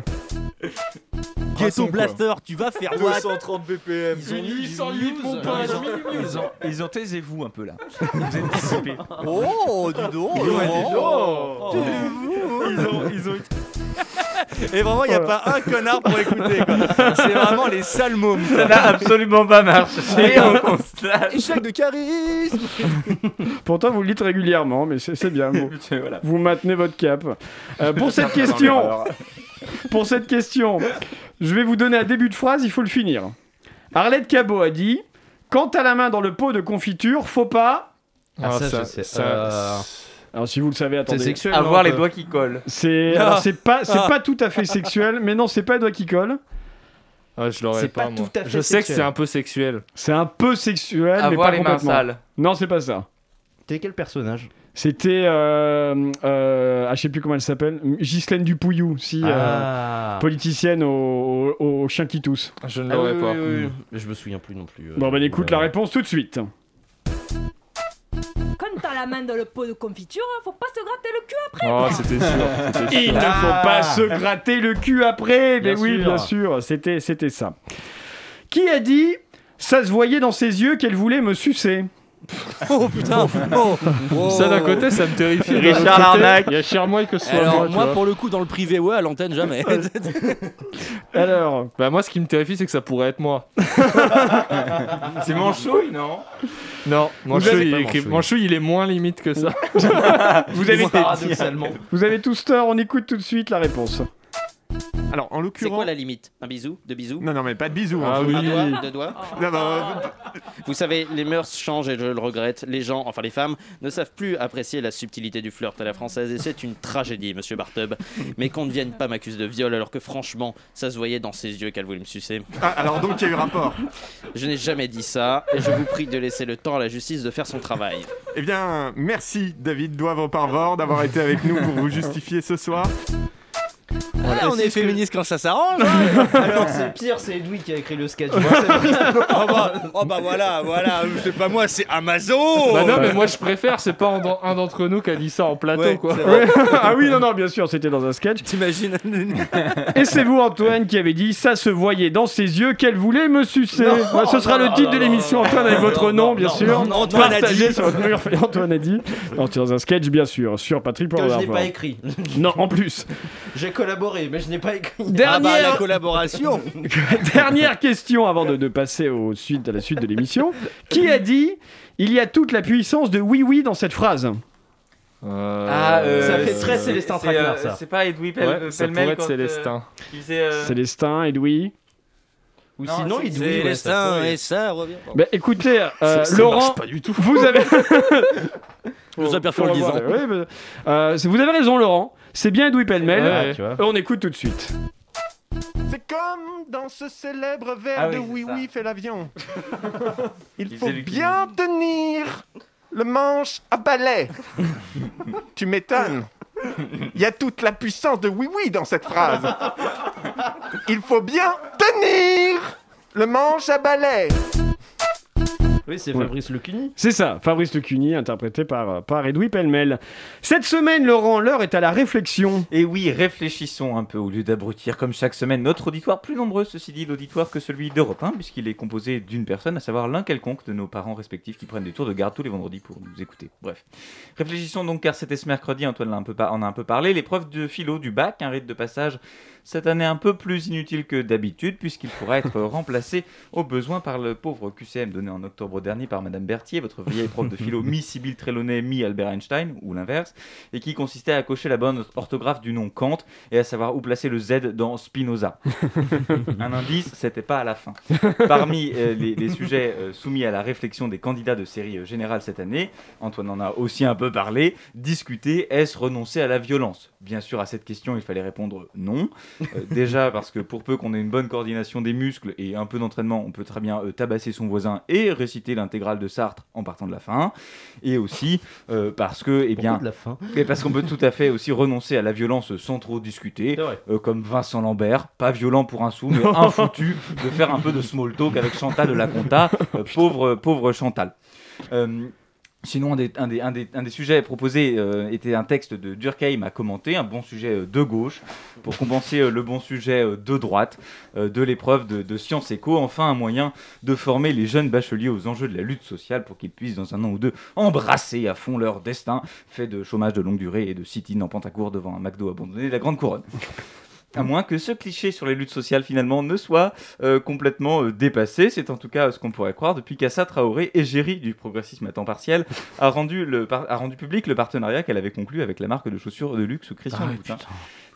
Ghetto Blaster, tu vas faire what 230 BPM. Ils ont 800 mon pote. Ils ont, ils ont taisez-vous un peu là. Vous êtes dissipés. Oh, dis donc Ils ont Ils ont, ils ont Et vraiment, il n'y a pas un connard pour écouter. quoi. C'est vraiment les sales mômes. Ça n'a absolument pas marché, on constate. Échec de charisme. Pourtant, vous le dites régulièrement, mais c'est c'est bien. Vous, Voilà. vous maintenez votre cap. Euh, pour cette question, pour cette question, je vais vous donner un début de phrase, il faut le finir. Arlette Cabot a dit Quant à la main dans le pot de confiture, faut pas. Ah, ça, je sais. ça- Euh, Alors, si vous le savez, C'est attendez. sexuel. Avoir les peu doigts qui collent. C'est alors, c'est pas c'est Ah. pas tout à fait sexuel, mais non, c'est pas les doigts qui collent. Ah, je l'aurais C'est pas, pas moi. tout à fait Je sais que c'est un peu sexuel. C'est un peu sexuel, mais pas les mains complètement. sales. Non, c'est pas ça. T'es quel personnage? C'était euh, euh, ah, je sais plus comment elle s'appelle, Ghislaine Dupouillou, si euh, Ah. politicienne au, au, au chien qui tousse. Je ne Ah l'aurais oui, pas. oui, oui, oui. Je me souviens plus non plus. euh, Bon ben écoute euh, la réponse tout de suite. Quand t'as la main dans le pot de confiture, faut pas se gratter le cul après. Oh, c'était sûr. c'était sûr. Il ne faut pas se gratter le cul après. Mais Bien oui, sûr. bien sûr, c'était c'était ça. Qui a dit ça se voyait dans ses yeux qu'elle voulait me sucer? Oh putain. Oh. Oh. Ça d'un côté, ça me terrifie. Richard Larnac. Il y a Chermoy que ce soit Alors moi. moi pour le coup dans le privé ouais, à l'antenne jamais. Alors, Bah moi, ce qui me terrifie, c'est que ça pourrait être moi. C'est Manchouille, non? Non, Manchouille, il, écrit- Manchouille. Il est moins limite que ça. vous avez vous avez tous tort. On écoute tout de suite la réponse. Alors, en C'est l'occurrence. quoi la limite? Un bisou? Deux bisous? Non, non, mais pas de bisous. Ah hein. oui. Un doigt? Deux doigts? Non, non, Vous savez, les mœurs changent et je le regrette. Les gens, enfin les femmes, ne savent plus apprécier la subtilité du flirt à la française et c'est une tragédie, monsieur Bartub. Mais qu'on ne vienne pas m'accuser de viol alors que franchement, ça se voyait dans ses yeux qu'elle voulait me sucer. Ah, alors donc il y a eu rapport. Je n'ai jamais dit ça et je vous prie de laisser le temps à la justice de faire son travail. Eh bien, merci David Doivre Parvor d'avoir été avec nous pour vous justifier ce soir. Ah, on est féministe quand ça s'arrange. Alors c'est pire, c'est Edoui qui a écrit le sketch. Moi, oh, bah, oh bah voilà, voilà, c'est pas moi, c'est Amazon. Bah non, mais moi je préfère, c'est pas un d'en- un d'entre nous qui a dit ça en plateau, Ouais, quoi. ah oui, non, non, bien sûr, c'était dans un sketch. T'imagines Et c'est vous, Antoine, qui avez dit ça se voyait dans ses yeux qu'elle voulait me sucer. Non, Ouais, ce sera non, le titre non, de l'émission, Antoine, avec votre non, nom, non, bien non, sûr. non, Antoine a dit. sur votre mur. Antoine a dit. Non, c'est dans un sketch, bien sûr, sur Patrick que je n'ai pas écrit. Non, en plus. J'ai collaboré, mais je n'ai pas écrit. Ah bah Dernière, la collaboration. dernière question avant de, de passer au suite, à la suite de l'émission. Qui a dit il y a toute la puissance de oui oui dans cette phrase Euh, Ah, euh, Ça fait très Célestin Traquenard, euh, ça. C'est pas Edoui Pel- Ouais, ça pourrait être euh, Célestin. faisait, euh, Célestin, Edoui. Ou Non, sinon, c'est- Edoui. ouais, ça Célestin pourrait- et ça revient. Bah écoutez, euh, Ça- ça Laurent, pas du tout. vous avez. En disant. Euh, vous avez raison, Laurent. C'est bien Edoui Pellemel. Ouais, tu vois. On écoute tout de suite. C'est comme dans ce célèbre vers Ah de Oui. Oui fait l'avion. Il Il faut bien tenir le manche à balai. tu m'étonnes. Il y a toute la puissance de oui oui dans cette phrase. Il faut bien tenir le manche à balai. Oui, c'est Ouais. Fabrice Lecuny. C'est ça, Fabrice Lecuny, interprété par, par Edoui Pellemel. Cette semaine, Laurent, l'heure est à la réflexion. Et oui, réfléchissons un peu au lieu d'abrutir comme chaque semaine notre auditoire, plus nombreux ceci dit l'auditoire que celui d'Europe 1, puisqu'il est composé d'une personne, à savoir l'un quelconque de nos parents respectifs qui prennent des tours de garde tous les vendredis pour nous écouter. Bref. Réfléchissons donc car c'était ce mercredi, Antoine l'a un peu par- en a un peu parlé, l'épreuve de philo du bac, un rite de passage cette année un peu plus inutile que d'habitude, puisqu'il pourra être remplacé au besoin par le pauvre QCM donné en octobre dernier par Madame Berthier, votre vieille prof de philo mi-Sibylle Trelawney, mi-Albert Einstein, ou l'inverse, et qui consistait à cocher la bonne orthographe du nom Kant et à savoir où placer le Z dans Spinoza. un indice, c'était pas à la fin. Parmi euh, les, les sujets euh, soumis à la réflexion des candidats de série euh, générale cette année, Antoine en a aussi un peu parlé, discuter, est-ce renoncer à la violence? Bien sûr, à cette question, il fallait répondre non. Euh, déjà parce que pour peu qu'on ait une bonne coordination des muscles et un peu d'entraînement, on peut très bien euh, tabasser son voisin et réciter l'intégrale de Sartre en partant de la fin. Et aussi euh, parce que, eh bien, de la fin et parce qu'on peut tout à fait aussi renoncer à la violence sans trop discuter, comme Vincent Lambert, pas violent pour un sou, mais un foutu de faire un peu de small talk avec Chantal de la Conta, pauvre, pauvre Chantal. Euh, Sinon, un des, sujets proposés euh, était un texte de Durkheim à commenter, un bon sujet euh, de gauche, pour compenser euh, le bon sujet de droite de l'épreuve de, de sciences éco. Enfin, un moyen de former les jeunes bacheliers aux enjeux de la lutte sociale pour qu'ils puissent, dans un an ou deux, embrasser à fond leur destin, fait de chômage de longue durée et de sit-in en Pentacourt devant un McDo abandonné de la Grande Couronne. À moins que ce cliché sur les luttes sociales finalement ne soit euh, complètement euh, dépassé, c'est en tout cas euh, ce qu'on pourrait croire depuis qu'Assa Traoré, égérie du progressisme à temps partiel, a rendu, le par- a rendu public le partenariat qu'elle avait conclu avec la marque de chaussures de luxe Christian Ah, Louboutin,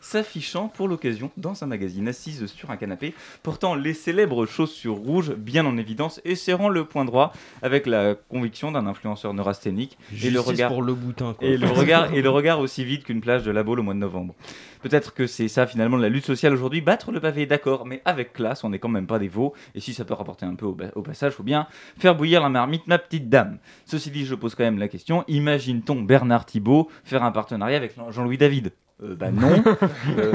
s'affichant pour l'occasion dans un magazine assise sur un canapé, portant les célèbres chaussures rouges bien en évidence et serrant le point droit avec la conviction d'un influenceur neurasthénique et le regard pour Louboutin, quoi. et le regard et le regard aussi vide qu'une plage de la Baule au mois de novembre. Peut-être que c'est ça finalement la lutte sociale aujourd'hui, battre le pavé, d'accord, mais avec classe, on n'est quand même pas des veaux, et si ça peut rapporter un peu au, au passage, faut bien faire bouillir la marmite, ma petite dame. Ceci dit, je pose quand même la question, imagine-t-on Bernard Thibault faire un partenariat avec Jean-Louis David? Euh, bah non. Euh,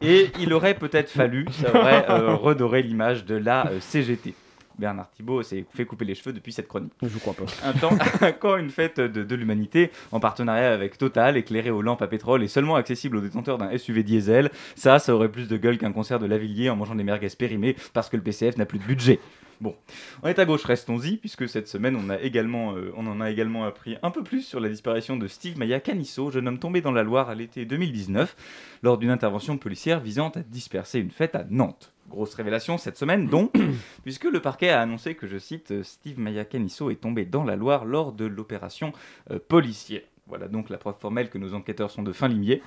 et il aurait peut-être fallu, ça aurait euh, redoré l'image de la euh, CGT. Bernard Thibault s'est fait couper les cheveux depuis cette chronique. Je crois pas. Un temps, quand une fête de, de l'humanité, en partenariat avec Total, éclairée aux lampes à pétrole et seulement accessible aux détenteurs d'un SUV diesel, ça, ça aurait plus de gueule qu'un concert de Lavillier en mangeant des merguez périmées parce que le PCF n'a plus de budget. Bon, on est à gauche, restons-y, puisque cette semaine, on, a également, euh, on en a également appris un peu plus sur la disparition de Steve Maya Canisso, jeune homme tombé dans la Loire à l'été 2019, lors d'une intervention policière visant à disperser une fête à Nantes. Grosse révélation cette semaine, donc, puisque le parquet a annoncé que, je cite, Steve Maya Canisso est tombé dans la Loire lors de l'opération euh, policière. Voilà donc la preuve formelle que nos enquêteurs sont de fin limier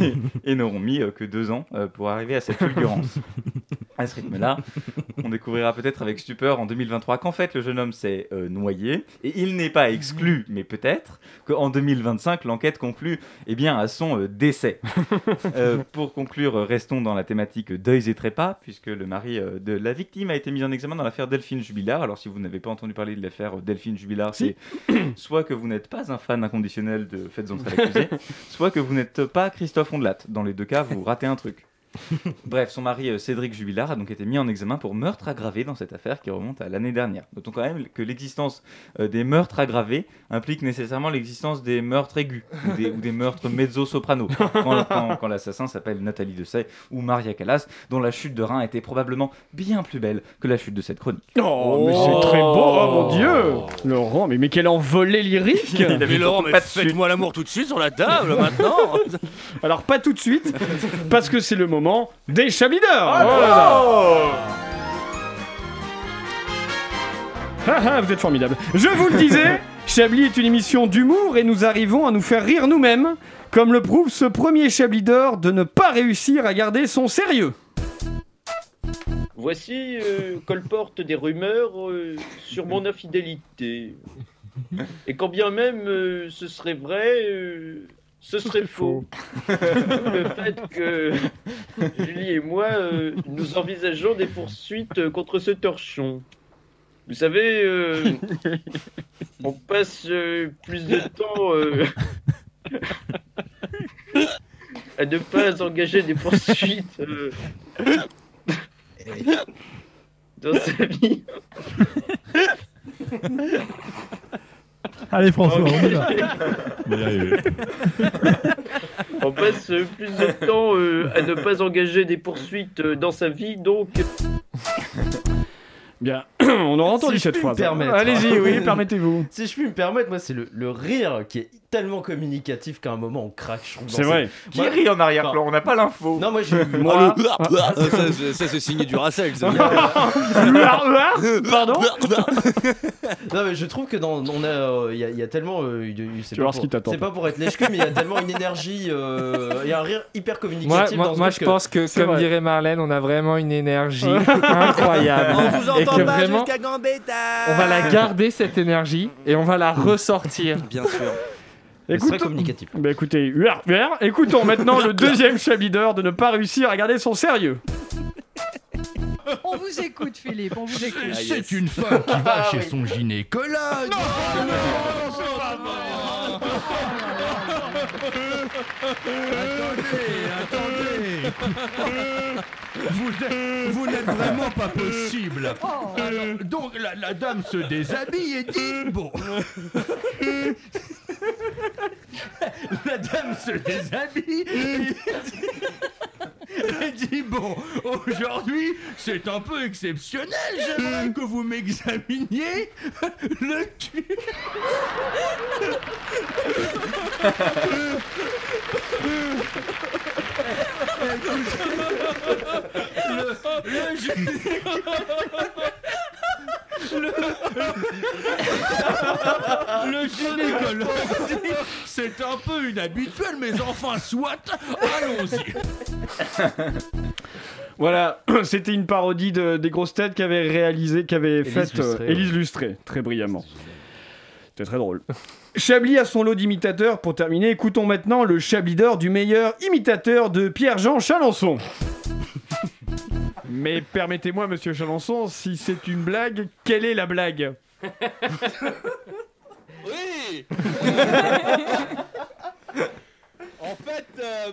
et, et n'auront mis euh, que deux ans euh, pour arriver à cette fulgurance. À ce rythme-là, on découvrira peut-être avec stupeur en 2023 qu'en fait le jeune homme s'est euh, noyé et il n'est pas exclu, mais peut-être qu'en 2025 l'enquête conclut eh bien à son euh, décès. Euh, pour conclure, restons dans la thématique deuils et trépas puisque le mari de la victime a été mis en examen dans l'affaire Delphine Jubilard. Alors si vous n'avez pas entendu parler de l'affaire Delphine Jubilard, c'est soit que vous n'êtes pas un fan inconditionnel de Faites entrer l'accusé, soit que vous n'êtes pas Christophe Ondelat. Dans les deux cas, vous ratez un truc. Bref, son mari euh, Cédric Jubilard a donc été mis en examen pour meurtre aggravé dans cette affaire qui remonte à l'année dernière. Notons quand même que l'existence euh, des meurtres aggravés implique nécessairement l'existence des meurtres aigus ou des, ou des meurtres mezzo-soprano. Quand, quand- quand l'assassin s'appelle Nathalie Dessay ou Maria Callas, dont la chute de rein était probablement bien plus belle que la chute de cette chronique. Oh, mais c'est très beau, oh mon dieu Laurent, mais, mais quelle envolée lyrique Il avait Mais Laurent, mais faites-moi l'amour tout de suite sur la table maintenant Alors pas tout de suite, parce que c'est le moment des Chablis d'or Oh Oh là là. Ah ah, vous êtes formidable. Je vous le disais, Chablis est une émission d'humour et nous arrivons à nous faire rire nous-mêmes, comme le prouve ce premier Chablis d'or de ne pas réussir à garder son sérieux. Voici euh, colporte des rumeurs euh, sur mon infidélité. Et quand bien même euh, ce serait vrai, euh, ce serait faux. Le fait que Julie et moi, euh, nous envisageons des poursuites euh, contre ce torchon. Vous savez, euh, on passe euh, plus de temps... euh, à ne pas engager des poursuites euh, dans sa vie. Allez François, on y va. Passe euh, plus de temps euh, à ne pas engager des poursuites euh, dans sa vie, donc. Bien, on aura entendu Si je cette phrase. permettre. Allez-y, oui, permettez-vous. Si je puis me permettre, moi, c'est le, le rire qui est tellement communicatif qu'à un moment on craque. je trouve, dans C'est vrai. cette- Qui Moi- rit en arrière-plan On n'a pas l'info. Non, moi j'ai. Moi, le- Ah, ça, c'est- signé du Racel. Pardon Non mais je trouve que dans on a euh, il y, a- il y a tellement euh, il- il- c'est Tu vas pas voir ce pour- qui t'attend, C'est pas pour être lèche-cul mais il y a tellement une énergie euh, il y a un rire hyper Moi, communicatif moi, dans moi, je pense que, comme dirait Marlène, on a vraiment une énergie incroyable. On vous entend pas vraiment, on va la garder, cette énergie, et on va la ressortir. Bien sûr. c'est très Écoute- communicatif. Bah écoutez, UR, UR, écoutons maintenant le deuxième leader de ne pas réussir à garder son sérieux. On vous écoute, Philippe, on vous écoute. C'est une femme qui va chez son gynécologue. Attendez, attendez. Vous, êtes- vous n'êtes vraiment pas possible. Alors, donc la, la dame se déshabille et dit bon. La dame se déshabille et dit, et dit bon, aujourd'hui c'est un peu exceptionnel, j'aimerais que vous m'examiniez le cul. Le, le gyné- le, le gynécologue dit c'est un peu inhabituel, mais enfin soit, allons-y. Voilà, c'était une parodie de- des grosses têtes qu'avait réalisé, qu'avait faite euh, Lustré, Élise Lustré, très brillamment. C'était très drôle. Chablis a son lot d'imitateurs. Pour terminer, écoutons maintenant le Chablideur du meilleur imitateur de Pierre-Jean Chalençon. Mais permettez-moi, monsieur Chalençon, si c'est une blague, quelle est la blague? Oui En fait, euh,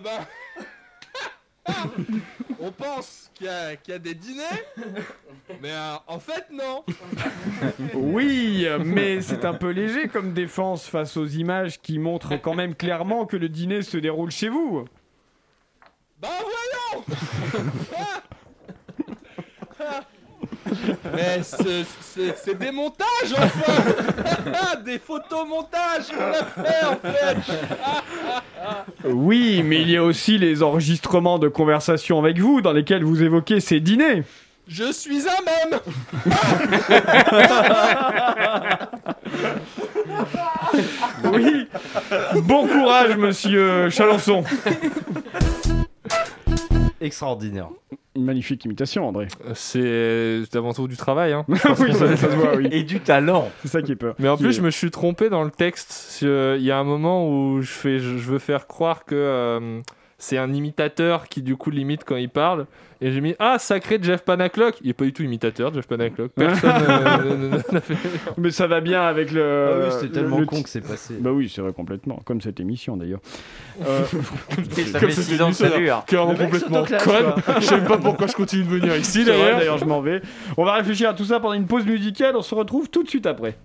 On pense qu'il y, a- qu'il y a des dîners, mais euh, en fait, non. Oui, mais c'est un peu léger comme défense face aux images qui montrent quand même clairement que le dîner se déroule chez vous. Bah voyons Ah. Mais ce- ce- c'est des montages, enfin Des photomontages qu'on a fait, en fait Oui, mais il y a aussi les enregistrements de conversations avec vous dans lesquels vous évoquez ces dîners. Je suis un même Oui. Bon courage, monsieur Chalençon. Extraordinaire. Une magnifique imitation, André. C'est c'est avant tout du travail. Hein. oui, ça, ça se voit, oui. Et du talent. C'est ça qui est peur. Mais en plus, est- je me suis trompé dans le texte. Euh, Il y a un moment où je, fais, je, je veux faire croire que euh, c'est un imitateur qui, du coup, limite quand il parle. Et j'ai mis Ah, sacré Jeff Panaclock Il est pas du tout imitateur, Jeff Panaclock. Personne euh, n'a fait. Mais ça va bien avec le. Ah oui, c'était le- tellement le con que c'est passé. Bah oui, c'est vrai complètement. Comme cette émission d'ailleurs. Euh, ça comme fait cette six ans que ça dure. Mec complètement conne. Je sais pas pourquoi je continue de venir ici d'ailleurs. d'ailleurs, je m'en vais. On va réfléchir à tout ça pendant une pause musicale. On se retrouve tout de suite après.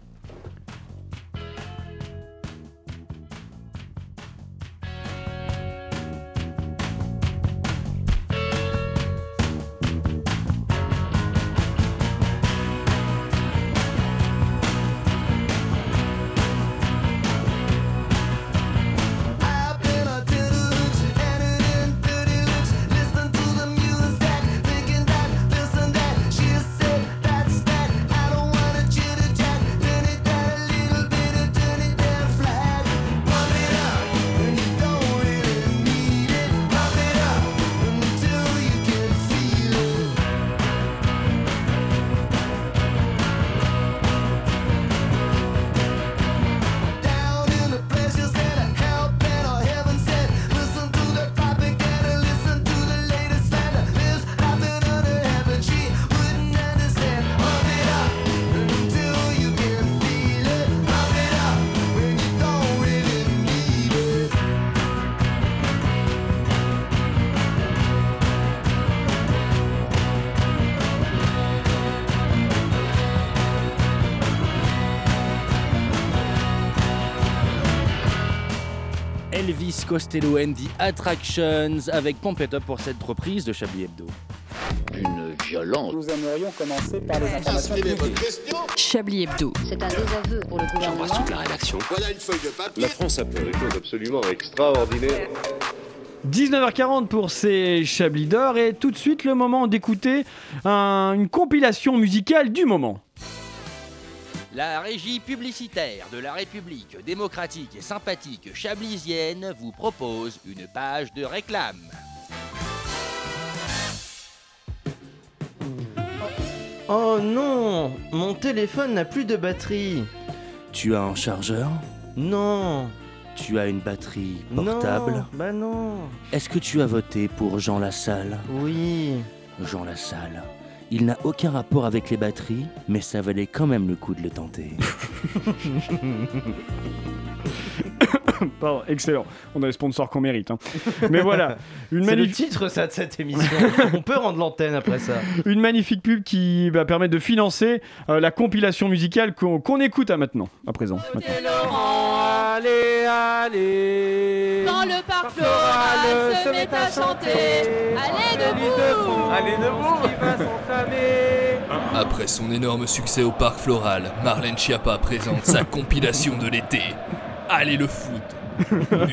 Elvis Costello and the Attractions avec Pump It Up pour cette reprise de Chablis Hebdo. Une violence. Nous aimerions commencer par les informations publiques. Chablis Hebdo. C'est un désaveu pour le gouvernement. la rédaction. Voilà une feuille de papier. La France a fait des choses absolument extraordinaires. 19h40 pour ces Chablis d'or et tout de suite le moment d'écouter un- une compilation musicale du moment. La régie publicitaire de la République démocratique et sympathique chablisienne vous propose une page de réclame. Oh non Mon téléphone n'a plus de batterie. Tu as un chargeur? Non. Tu as une batterie portable? Non, bah non. Est-ce que tu as voté pour Jean Lassalle? Oui. Jean Lassalle. Il n'a aucun rapport avec les batteries, mais ça valait quand même le coup de le tenter. Pardon, excellent. On a les sponsors qu'on mérite. hein. Mais voilà, une, C'est le magnifique- titre ça de cette émission. On peut rendre l'antenne après ça. une magnifique pub qui va permettre de financer euh, la compilation musicale qu'on qu'on écoute à maintenant, à présent. maintenant. Allez, allez Quand le parc floral se met à chanter, allez debout. Allez debout. Il va s'entamer Après son énorme succès au parc floral, Marlène Schiappa présente sa compilation de l'été. Allez le foot.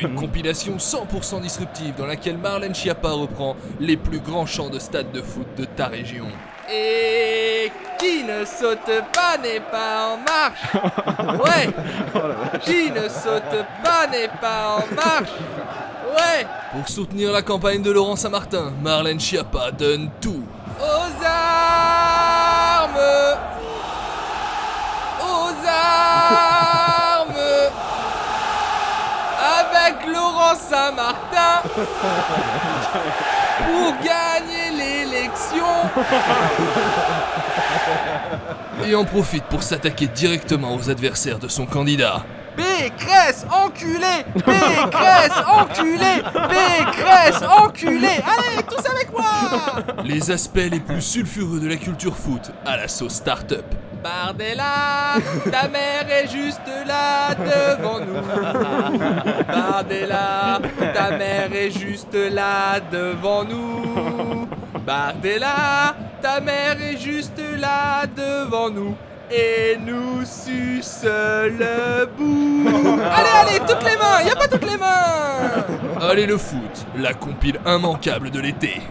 Une compilation 100% disruptive dans laquelle Marlène Schiappa reprend les plus grands chants de stade de foot de ta région. Et qui ne saute pas n'est pas en marche. Ouais. Qui ne saute pas n'est pas en marche Ouais. Pour soutenir la campagne de Laurent Saint-Martin, Marlène Schiappa donne tout. Aux armes. Aux armes. Avec Laurent Saint-Martin. Pour gagner l'élection. Et en profite pour s'attaquer directement aux adversaires de son candidat. Pécresse enculé Pécresse enculé Pécresse enculé Allez, tous avec moi Les aspects les plus sulfureux de la culture foot à la sauce start-up. Bardella, ta mère est juste là devant nous. Bardella, ta mère est juste là devant nous. Bardella, ta mère est juste là devant nous. Et nous suce le bout. Allez, allez, toutes les mains, y a pas toutes les mains. Allez le foot, la compile immanquable de l'été.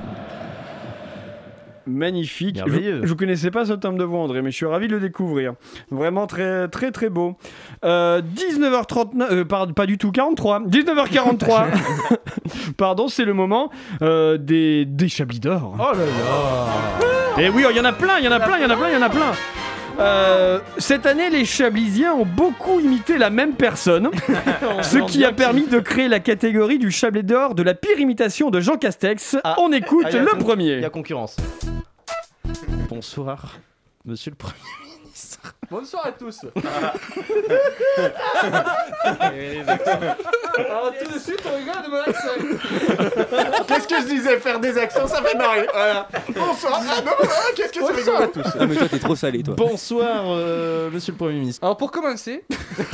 Magnifique. Je, je connaissais pas ce timbre de voix, André, mais je suis ravi de le découvrir. Vraiment très, très, très beau. Euh, 19h39, euh, par- pas du tout, 43. 19h43. Pardon, c'est le moment euh, des, des Chablis d'or. Oh là là Et oui, il y en a plein, il y en a plein, il y en a plein, il y en a plein. Euh, cette année, les Chablisiens ont beaucoup imité la même personne, ce qui a permis de créer la catégorie du Chablis d'or de la pire imitation de Jean Castex. On écoute Ah, y a le con- premier. Il y a concurrence. Bonsoir, monsieur le Premier ministre. Bonsoir à tous. Alors tout de suite, on rigole de mon accent. Qu'est-ce que je disais Faire des accents, ça fait marrer. Voilà. Bonsoir. Ah non, ah, qu'est-ce que c'est Bonsoir à tous. Ah mais toi t'es trop salé toi. Bonsoir, euh, monsieur le Premier ministre. Alors pour commencer, C'est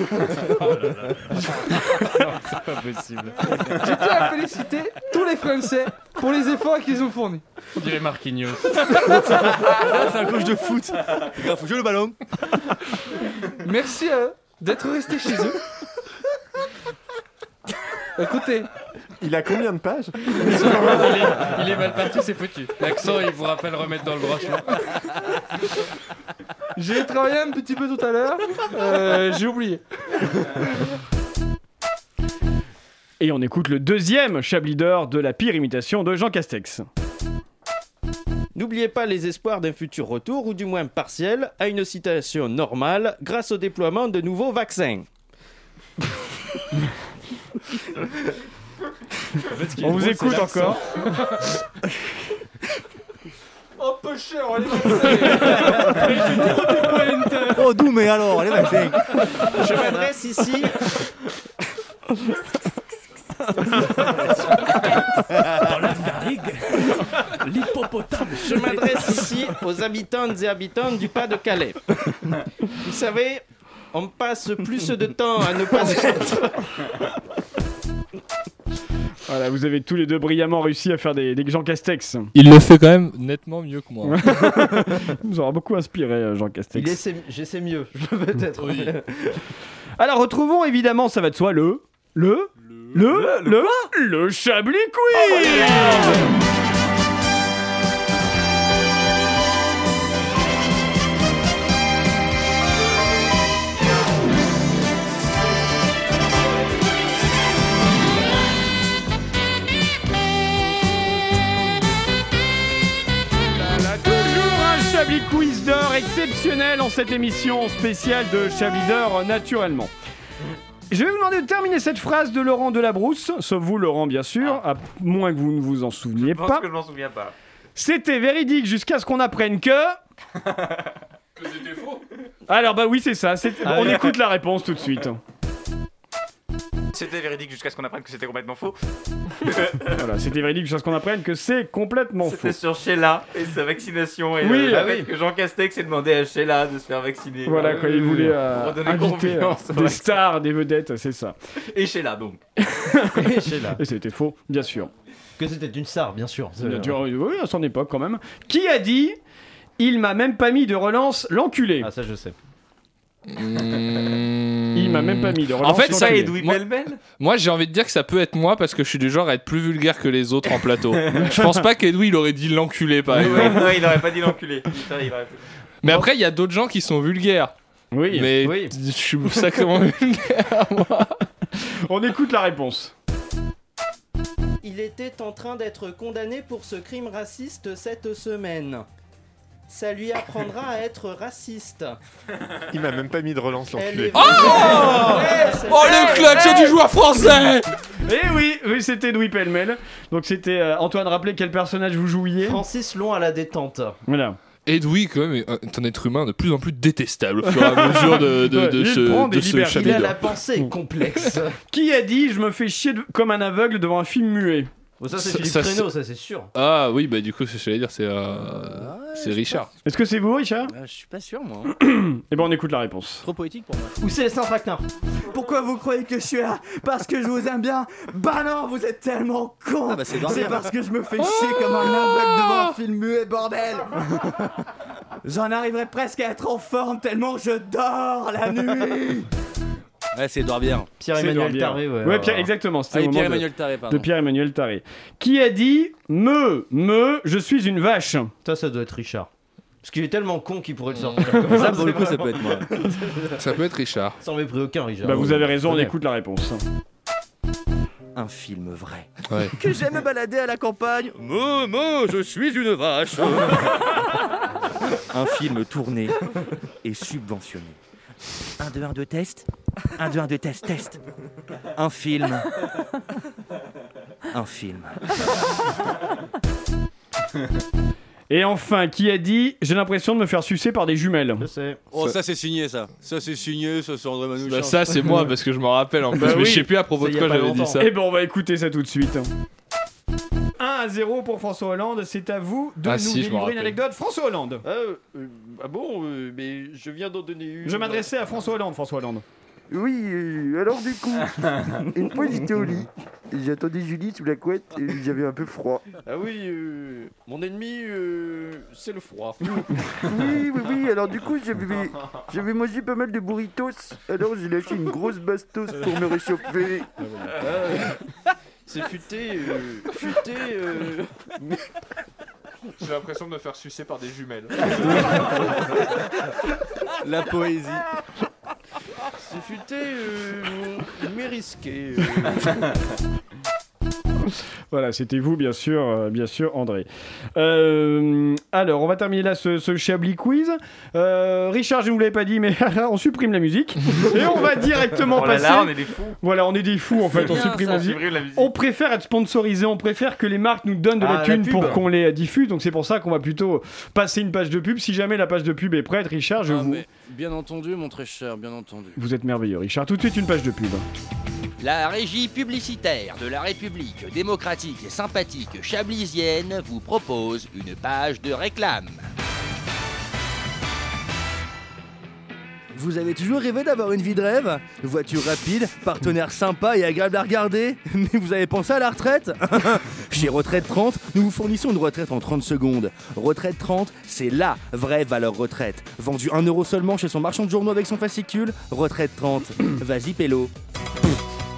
pas possible. je tiens à féliciter tous les Français pour les efforts qu'ils ont fournis. On dirait Marquinhos. c'est un coach de foot. Il faut jouer le ballon. Merci à eux d'être restés chez eux. Écoutez, Il a combien de pages? Il, est, il est mal parti, c'est foutu. L'accent, il vous rappelle remettre dans le droit chemin. j'ai travaillé un petit peu tout à l'heure. Euh, j'ai oublié. Et on écoute le deuxième Chablis d'or de la pire imitation de Jean Castex. N'oubliez pas les espoirs d'un futur retour, ou du moins partiel, à une situation normale grâce au déploiement de nouveaux vaccins. On vous écoute encore. Oh peu cher, on est Oh d'où mais alors, allez. Je m'adresse ici. Dans la barrigue, Je m'adresse ici aux habitantes et habitants du Pas-de-Calais. Vous savez, on passe plus de temps à ne pas être. Voilà, vous avez tous les deux brillamment réussi à faire des, des Jean Castex. Il le fait quand même nettement mieux que moi. Il nous aura beaucoup inspiré, euh, Jean Castex. J'essaie mieux, je peut-être. Alors retrouvons évidemment, ça va de soi, le. Le. Le. Le. Le, Chablis Quiz Voilà, Quiz d'or exceptionnel en cette émission spéciale de Chablis d'or, naturellement. Je vais vous demander de terminer cette phrase de Laurent Delabrousse, sauf vous, Laurent, bien sûr, à moins que vous ne vous en souveniez Je pense pas. que je m'en souviens pas. C'était véridique jusqu'à ce qu'on apprenne que. Que c'était faux. Alors, bah oui, c'est ça. c'est- Ah on écoute la réponse tout de suite. C'était véridique jusqu'à ce qu'on apprenne que c'était complètement faux. voilà, c'était véridique jusqu'à ce qu'on apprenne que c'est complètement faux. C'était sur Sheila et sa vaccination et Oui, le, le ah oui. que Jean Castex ait demandé à Sheila de se faire vacciner. Voilà, quand il voulait euh, Pour redonner inviter euh, confiance. des stars, des vedettes, c'est ça. Et Sheila donc. Et Sheila. Et c'était faux, bien sûr. Que c'était une star, bien sûr. Bien sûr, Oui, à son époque quand même. Qui a dit Il m'a même pas mis de relance, l'enculé? Ah, ça je sais. Il m'a même pas mis de. En fait, ça est moi, moi, j'ai envie de dire que ça peut être moi parce que je suis du genre à être plus vulgaire que les autres en plateau. je pense pas qu'Edoui il aurait dit l'enculé par exemple. Ouais, il aurait pas dit l'enculé. Mais après, il y a d'autres gens qui sont vulgaires. Oui, mais oui. je suis sacrément vulgaire. moi. On écoute la réponse. Il était en train d'être condamné pour ce crime raciste cette semaine. Ça lui apprendra à être raciste. Il m'a même pas mis de relance, l'enculé. c'est Oh le clutch du joueur français Eh oui, oui c'était Louis Pellemel. Donc c'était euh, Antoine, rappelez quel personnage vous jouiez Francis Long à la détente. Voilà. Edoui, quand même, est un- être humain de plus en plus détestable au fur et à mesure de, de, de ce, de ce libertés. chapitre. Il a la pensée complexe. Qui a dit Je me fais chier de- comme un aveugle devant un film muet? Bon, ça c'est Philippe ça, Créneau, c'est- ça c'est sûr. Ah oui, bah du coup, c'est ce que j'allais dire, c'est euh, c'est Richard. Est-ce que c'est vous, Richard? Euh, je suis pas sûr, moi. Eh ben on écoute la réponse. Trop poétique pour moi. Ou Célestin Traquenard. Pourquoi vous croyez que je suis là? Parce que je vous aime bien? Bah non, vous êtes tellement con Ah bah c'est parce que je me fais chier comme un aveugle devant un film muet, bordel J'en arriverais presque à être en forme tellement je dors la nuit Ouais, c'est Edouard Bière. Pierre-Emmanuel. Tarré, ouais. Ouais, Pierre, exactement. C'était Ah, Pierre-Emmanuel de- Tarré, pardon. De Pierre-Emmanuel Tarré. Qui a dit Me, me, je suis une vache Ça, ça doit être Richard. Parce qu'il est tellement con qu'il pourrait le sortir. comme. Ça, pour le coup, ça peut être moi. Ça peut être Richard. Sans mépris aucun, Richard. Bah vous avez raison, on écoute la réponse. Un film vrai. Ouais. Que j'aime me balader à la campagne Momo, je suis une vache. Un film tourné et subventionné. 1, 2, 1, 2, test. 1, 2, 1, 2, test, test. Un film. Un film. Et enfin, qui a dit J'ai l'impression de me faire sucer par des jumelles Je sais. Oh, Ça- ça, c'est signé, ça. Ça, c'est signé, ça, c'est André Manouchian. Bah, ça, c'est moi parce que je m'en rappelle en plus, Bah mais oui. je sais plus à propos Ça de quoi j'avais dit ça. Eh ben on va écouter ça tout de suite. 1 à 0 pour François Hollande, c'est à vous de Ah nous si, délivrer une anecdote. François Hollande Ah, euh, ah bon, euh, mais je viens d'en donner une. Je m'adressais à François Hollande, François Hollande. Oui, euh, alors du coup, une fois j'étais au lit, j'attendais Julie sous la couette et j'avais un peu froid. Ah oui, euh, mon ennemi, euh, c'est le froid. Oui, oui, oui, alors du coup j'avais, j'avais mangé pas mal de burritos, alors j'ai lâché une grosse bastos pour me réchauffer. Ah, c'est futé, euh, futé. euh, mais- J'ai l'impression de me faire sucer par des jumelles. La poésie. Futé, euh, mais risqué. euh. Voilà, c'était vous, bien sûr, euh, bien sûr, André. Euh, alors, on va terminer là ce, ce Chablis quiz. Euh, Richard, je ne vous l'avais pas dit, mais on supprime la musique et on va directement Oh là passer. là, on est des fous. Voilà, on est des fous en fait. On supprime ça. la musique. Supprime la musique. On préfère être sponsorisé, on préfère que les marques nous donnent de Ah, la thune pub. pour qu'on les diffuse. Donc c'est pour ça qu'on va plutôt passer une page de pub. Si jamais la page de pub est prête, Richard, je Ah, vous. mais bien entendu, mon très cher, bien entendu. Vous êtes merveilleux, Richard. Tout de suite une page de pub. La régie publicitaire de la République démocratique et sympathique chablisienne vous propose une page de réclame. Vous avez toujours rêvé d'avoir une vie de rêve? Voiture rapide, partenaire sympa et agréable à regarder Mais vous avez pensé à la retraite? Chez Retraite 30, nous vous fournissons une retraite en 30 secondes. Retraite 30, c'est LA vraie valeur retraite. Vendu 1 euro seulement chez son marchand de journaux avec son fascicule, Retraite 30. Vas-y, Pélo.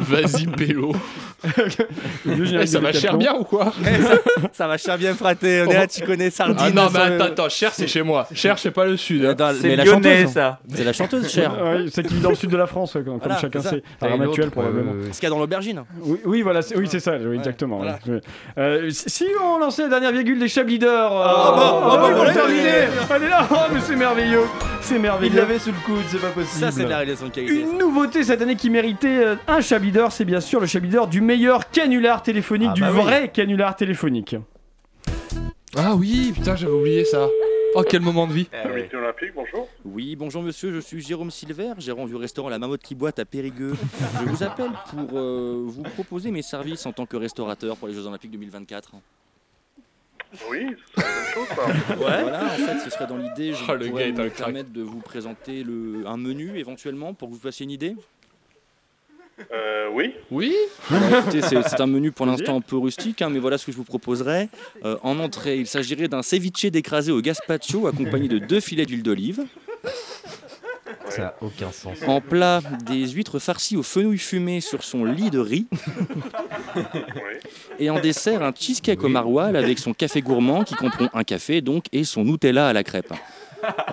Vas-y, Pélo. Eh, ça va cher bien ou quoi Eh, ça, ça va cher bien fraté, on est là, tu connais Sardine. Ah non, mais sur le- attends, attends, Cher, c'est chez moi. Cher, c'est pas le sud. hein. Dans- C'est la lyonnais, chanteuse, ça. C'est la chanteuse, cher. Ouais, c'est qui vit dans le sud de la France, comme, comme Voilà, chacun c'est ça. sait. À probablement. Ce qu'il y a dans l'aubergine. Oui, oui, voilà, c'est- oui, c'est ça, oui, exactement. voilà. ouais. Euh, si si on lançait la dernière virgule des Chablis d'or. euh, Ah bah, ah bah, oui, voilà. terminer. Elle est là, oh, mais c'est merveilleux, c'est merveilleux. Il l'avait sous le coude, c'est pas possible. Ça, c'est de la réalisation de qualité. Une nouveauté cette année qui méritait euh, un Chablis d'or, c'est bien sûr le d'or du meilleur canular téléphonique, Ah du bah oui. vrai canular téléphonique. Ah oui, putain, j'avais oublié ça. Oh, quel moment de vie. Comité olympique, bonjour. Oui, bonjour monsieur, je suis Jérôme Silver, gérant du restaurant La Mamotte qui boite à Périgueux. Je vous appelle pour euh, vous proposer mes services en tant que restaurateur pour les Jeux Olympiques 2024. Oui, c'est chose, ça. Voilà, en fait, ce serait dans l'idée, je Oh, pourrais permettre de vous présenter le, un menu éventuellement pour que vous fassiez une idée. Euh, oui. Oui Alors, écoutez, c'est un menu pour l'instant un peu rustique, hein, mais voilà ce que je vous proposerais. Euh, en entrée, il s'agirait d'un ceviche d'écrasé au gazpacho accompagné de deux filets d'huile d'olive. Ça n'a aucun sens. En plat, des huîtres farcies aux fenouilles fumées sur son lit de riz. Et en dessert, un cheesecake au maroilles avec son café gourmand qui comprend un café donc et son Nutella à la crêpe.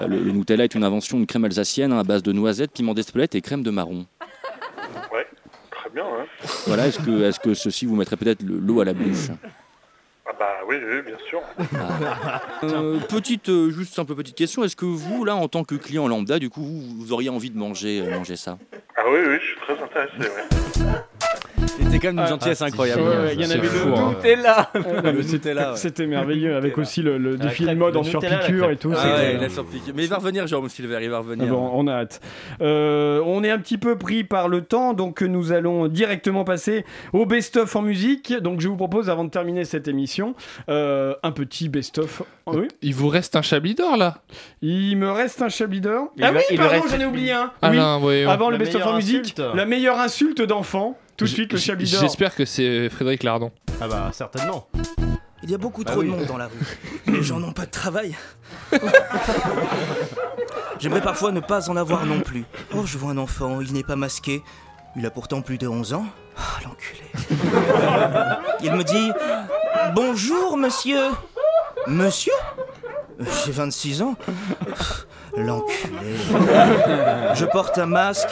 Euh, Le, le Nutella est une invention, une crème alsacienne hein, à base de noisettes, piment d'Espelette et crème de marron. Bien, hein. Voilà, est-ce que, est que ceci vous mettrait peut-être le- l'eau à la bouche? Ah bah oui, oui, bien sûr. Euh, Petite, euh, juste un peu petite question, est-ce que vous, là, en tant que client lambda, du coup, vous, vous auriez envie de manger, euh, manger ça? Ah oui, oui, je suis très intéressé, ouais. C'était quand même une Ah, gentillesse ah, incroyable. il y en avait hein. Tout est là. Le c'était- est là, ouais. C'était merveilleux, avec aussi le, le La défi de mode en surpiqûre et tout. Ah c'était- ouais, la surpiqûre. Mais il va revenir, Jérôme Silver, il va Ah revenir. bon, on a hâte. Euh, on est un petit peu pris par le temps, donc nous allons directement passer au best-of en musique. Donc je vous propose, avant de terminer cette émission, euh, un petit best-of. Oui Il vous reste un chablis d'or là Il me reste un chablis d'or. Ah oui, pardon, j'en ai oublié un. Ah oui. non, voyons. Avant le best-of en musique, la meilleure insulte d'enfant. Tout de suite, le J- chablis d'or. J'espère que c'est Frédéric Lardon. Ah bah certainement. Il y a beaucoup Bah trop oui. de monde dans la rue. Les gens n'ont pas de travail. J'aimerais parfois ne pas en avoir non plus. Oh, je vois un enfant, il n'est pas masqué. Il a pourtant plus de 11 ans. Ah, l'enculé. Il me dit Bonjour, monsieur. Monsieur? J'ai 26 ans. L'enculé. Je porte un masque.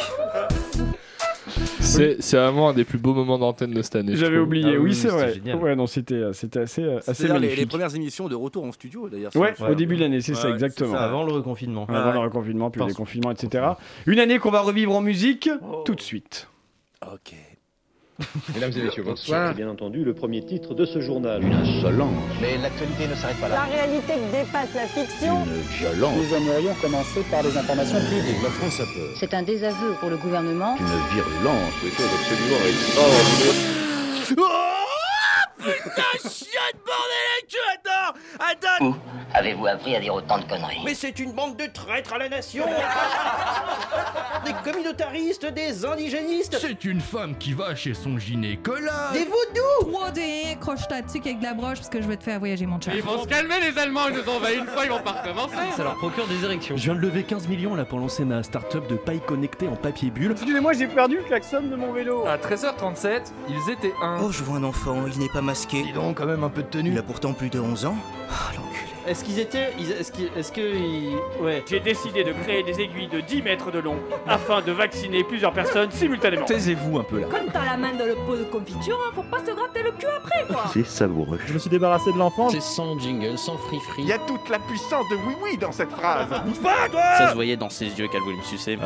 C'est vraiment un des plus beaux moments d'antenne de cette année. J'avais oublié, Ah oui, c'est vrai. Ouais, non, c'était euh, c'était assez, euh, assez C'est-à-dire les, les premières émissions de retour en studio, d'ailleurs. Ouais, au début de l'année, c'est ça, exactement. Avant le reconfinement. Avant le reconfinement, puis le déconfinement, etc. Une année qu'on va revivre en musique tout de suite. Ok. Mesdames et messieurs, bonsoir. C'est bien entendu le premier titre de ce journal. Une insolence. Mais l'actualité ne s'arrête pas La réalité dépasse la fiction. violence. Nous aimerions commencer par les informations publiques. La France a peur. C'est un désaveu pour le gouvernement. Une virulence. Quelque chose d'absolument extraordinaire. Putain, chiotte, bordel queue, attends. Attends Avez-vous appris à dire autant de conneries Mais c'est une bande de traîtres à la nation. Des communautaristes, des indigénistes. C'est une femme qui va chez son gynécologue. Des vaudous. 3D, croche ta dessus avec de la broche parce que je vais te faire voyager mon chat. Ils vont se calmer les Allemands, ils nous ont envahi une fois, ils vont pas recommencer. Ça leur procure des érections. Je viens de lever 15 millions là pour lancer ma start-up de paille connectée en papier bulle. Excusez-moi, j'ai perdu le klaxon de mon vélo. À 13h37, ils étaient un. Oh, je vois un enfant, il n'est pas masqué. Dis donc, quand même un peu de tenue. Il a pourtant plus de 11 ans. Est-ce qu'ils étaient. Est-ce qu'ils. Est-ce que. ils- Ouais. J'ai décidé de créer des aiguilles de 10 mètres de long afin de vacciner plusieurs personnes simultanément. Taisez-vous un peu là. Quand t'as la main dans le pot de confiture, hein, faut pas se gratter le cul après quoi. C'est savoureux. Je me suis débarrassé de l'enfant. C'est sans jingle, sans free-free. Il y a toute la puissance de oui-oui dans cette phrase. Bouge Ça se voyait dans ses yeux qu'elle voulait me sucer.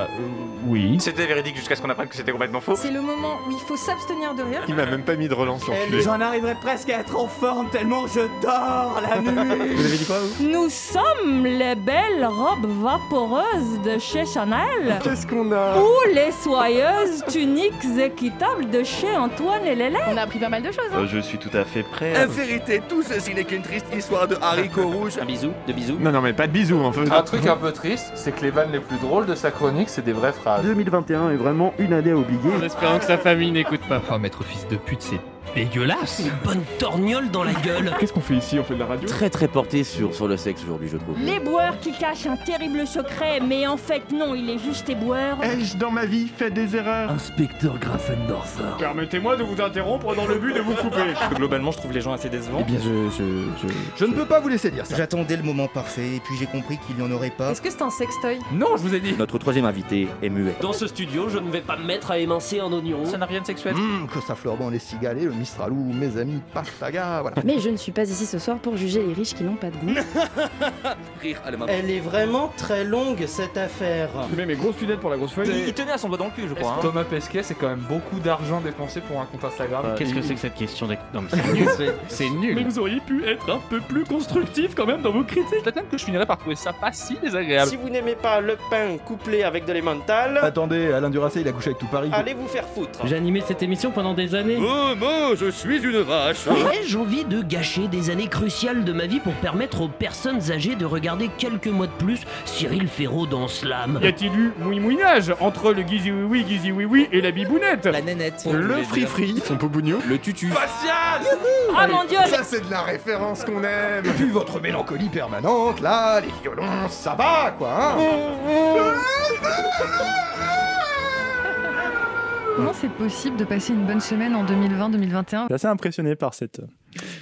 Oui. C'était véridique jusqu'à ce qu'on apprenne que c'était complètement faux. C'est le moment où il faut s'abstenir de rire. Il m'a même pas mis de relance Eh, J'en arriverais presque à être en forme tellement je dors la nuit. Vous avez dit quoi vous Nous sommes les belles robes vaporeuses de chez Chanel. Qu'est-ce qu'on a? Ou les soyeuses tuniques équitables de chez Antoine et Lélé. On a appris pas mal de choses. Euh, je suis tout à fait prêt. En vérité, tout ceci n'est qu'une triste histoire de haricots rouges. Un bisou, deux bisous. Non, non, mais pas de bisous, en fait. Un truc un peu triste, c'est que les vannes les plus drôles de sa chronique, c'est des vraies phrases. 2021 est vraiment une année à oublier. En espérant que sa famille n'écoute pas. Oh, maître fils de pute, c'est dégueulasse. Une bonne torgnole dans la gueule. Qu'est-ce qu'on fait ici On fait de la radio Très très porté sur, sur le sexe aujourd'hui, je trouve. Les boueurs qui cachent un terrible secret, mais en fait non, il est juste éboueur. Ai-je dans ma vie fait des erreurs Inspecteur Grafendorfer. Permettez-moi de vous interrompre dans le but de vous couper. Globalement, je trouve les gens assez décevants. Eh bien, je, je, je... Je ne peux pas vous laisser dire ça. J'attendais le moment parfait, et puis j'ai compris qu'il n'y en aurait pas. Est-ce que c'est un sextoy? Non, je vous ai dit. Notre troisième invité est muet. Dans ce studio, je ne vais pas me mettre à émincer un oignon. Ça n'a rien de sexuel. Hum, que ça fleure dans les cigales et le mistralou, mes amis, pastaga, voilà. Mais je ne suis pas ici ce soir pour juger les riches qui n'ont pas de goût. Rire à la. Elle est vraiment très longue cette affaire. Mets mes grosses lunettes pour la grosse feuille. Il tenait à son doigt dans le cul, je crois. hein. Thomas Pesquet, c'est quand même beaucoup d'argent dépensé pour un compte Instagram. Qu'est-ce que c'est que cette question d'ex- Non, mais c'est nul. C'est nul. Mais vous auriez pu être un peu plus constructif quand même dans vos critiques. Peut-être même que je finirais par trouver ça pas si désagréable. Si vous n'aimez pas le pain couplé avec de l'emmental, Attendez, Alain Duracé, il a couché avec tout Paris. allez vous faire foutre. J'ai animé cette émission pendant des années. Oh, moi, je suis une vache. Ai-je envie de gâcher des années cruciales de ma vie pour permettre aux personnes âgées de regarder quelques mois de plus Cyril Ferraud dans Slam? Y a-t-il eu mouille-mouinage entre le gizi oui oui oui oui et la bibounette? La nénette. Le free-free, son pobougno, Le tutu. Ah mon dieu. Ça, c'est de la référence qu'on aime. Et puis votre mélancolie permanente, là, les violons, ça va, quoi, hein? Comment c'est possible de passer une bonne semaine en 2020-2021 Je assez impressionné par cette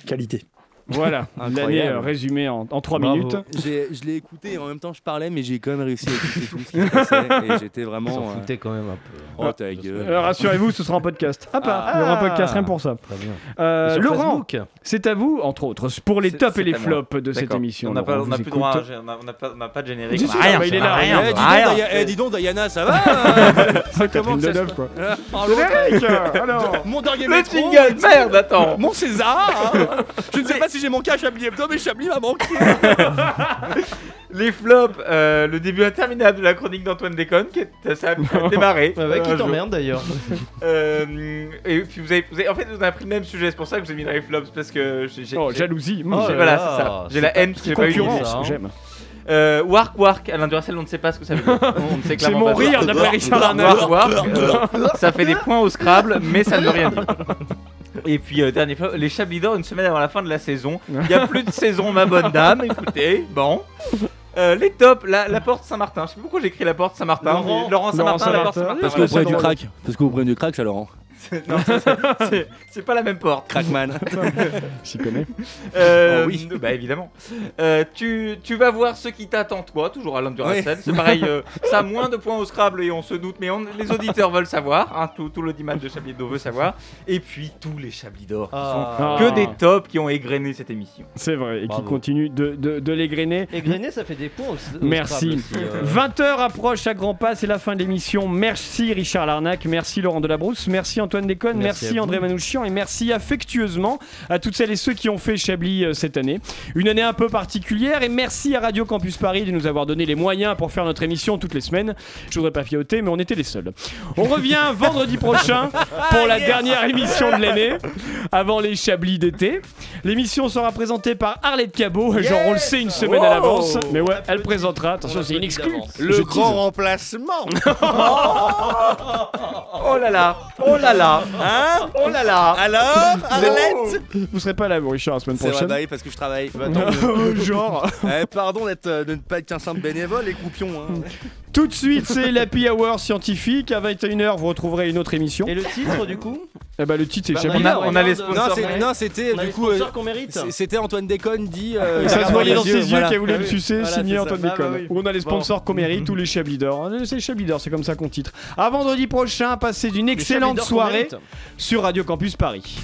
qualité. Voilà, l'année euh, résumée en, en 3 Bravo. minutes. Je l'ai écouté et en même temps je parlais, mais j'ai quand même réussi à écouter tout ce qui se passait et j'étais vraiment. S'en euh, quand même un peu. Oh ta gueule. Alors rassurez-vous, ce sera un podcast. Ah, pas, il y aura un podcast rien pour ça. Très bien. Euh, Laurent, c'est à vous, entre autres, pour les tops et les à flops de cette émission. On n'a pas, on vous plus droit à- on n'a pas, de générique. On a rien, bah, il est là, rien, Eh, dis, donc, eh, dis donc, Diana, ça va ça se Deneuve, quoi. Générique, alors. Mon dernier Le jingle, merde, attends. Mon César hein. Je ne sais pas si j'ai manqué à Chablis Hebdo, mais Chablis m'a manqué Les flops, euh, le début interminable de la chronique d'Antoine Déconne, qui est, ça a démarré. Ouais, qui Un jour. t'emmerde d'ailleurs. Euh, et puis vous avez, vous avez- en fait, vous avez pris le même sujet, c'est pour ça que j'ai mis dans les flops, parce que j'ai. Oh, j'ai- jalousie. j'ai- Oh là voilà, là, c'est ça. J'ai la haine j'ai pas eu hein. j'aime. Euh, Wark Wark, Alain Duracell, on ne sait pas ce que ça veut dire. On ne sait C'est mon rire d'après Richard. Wark Wark, ça fait des points au Scrabble, mais ça ne veut rien dire. Et puis, euh, dernier flop, les Chablis d'Or, une semaine avant la fin de la saison. Il n'y a plus de saison, ma bonne dame, écoutez, bon. Euh, les tops, la, la porte Saint-Martin. Je sais pas pourquoi j'ai écrit la porte Saint-Martin. Laurent- Laurent Saint-Martin, la porte Saint-Martin. Saint-Martin. Parce que vous prenez du crack. Parce que vous prenez du crack, ça, Laurent. Non, c'est- pas la même porte. Crackman. J'y connais. Euh, Oh oui. Bah évidemment. Euh, tu, tu vas voir ce qui t'attend toi, toujours Alain Duracell. C'est pareil, euh, ça a moins de points au Scrabble et on se doute, mais on- les auditeurs veulent savoir. Hein, tout, tout l'audimat de Chablis d'Or veut savoir. Et puis tous les Chablis d'Or qui Ah. sont que des tops qui ont égrené cette émission. C'est vrai, et qui Bravo. continue de, de, de l'égrener. Et Grenet, ça fait des points au, au Merci. Scrabble aussi, euh. 20h approche à grands pas, c'est la fin de l'émission. Merci Richard Larnac, merci Laurent Delabrousse, merci Antoine Déconne, Merci André. Manouchian et merci affectueusement à toutes celles et ceux qui ont fait Chablis euh, cette année. Une année un peu particulière et merci à Radio Campus Paris de nous avoir donné les moyens pour faire notre émission toutes les semaines. Je voudrais pas fiauter, mais on était les seuls. On revient vendredi prochain pour la dernière émission de l'année, avant les Chablis d'été. L'émission sera présentée par Arlette Cabot, genre on le sait une semaine à l'avance, mais ouais, elle présentera. Attention, c'est une exclue. Le grand remplacement Oh là là Oh là là Hein Oh là là Alors Arlette Vous serez pas là, Richard, la semaine C'est vrai, prochaine. bah oui, parce que je travaille. Genre. Eh, pardon d'être, euh, de ne pas être qu'un simple bénévole, les coupions. Hein. Tout de suite, c'est l'Happy Hour scientifique. À 21h, vous retrouverez une autre émission. Et le titre du coup Eh bah, le titre, c'est Bah, Chablis. On a, Regarde, on a les Non, sponsors. c'est- non, c'était On a du les coup. euh, qu'on mérite. c'est- C'était Antoine Déconne dit. euh, Et ça se voyait dans les ses yeux, voilà. qu'elle voulait me Oui, sucer, voilà, signé c'est ça. Antoine Ah, Déconne. bah oui. On a les sponsors qu'on mérite, tous les Chablis d'or. Euh, C'est Chablis d'or, c'est comme ça qu'on titre. À vendredi prochain, passez d'une excellente soirée sur Radio Campus Paris.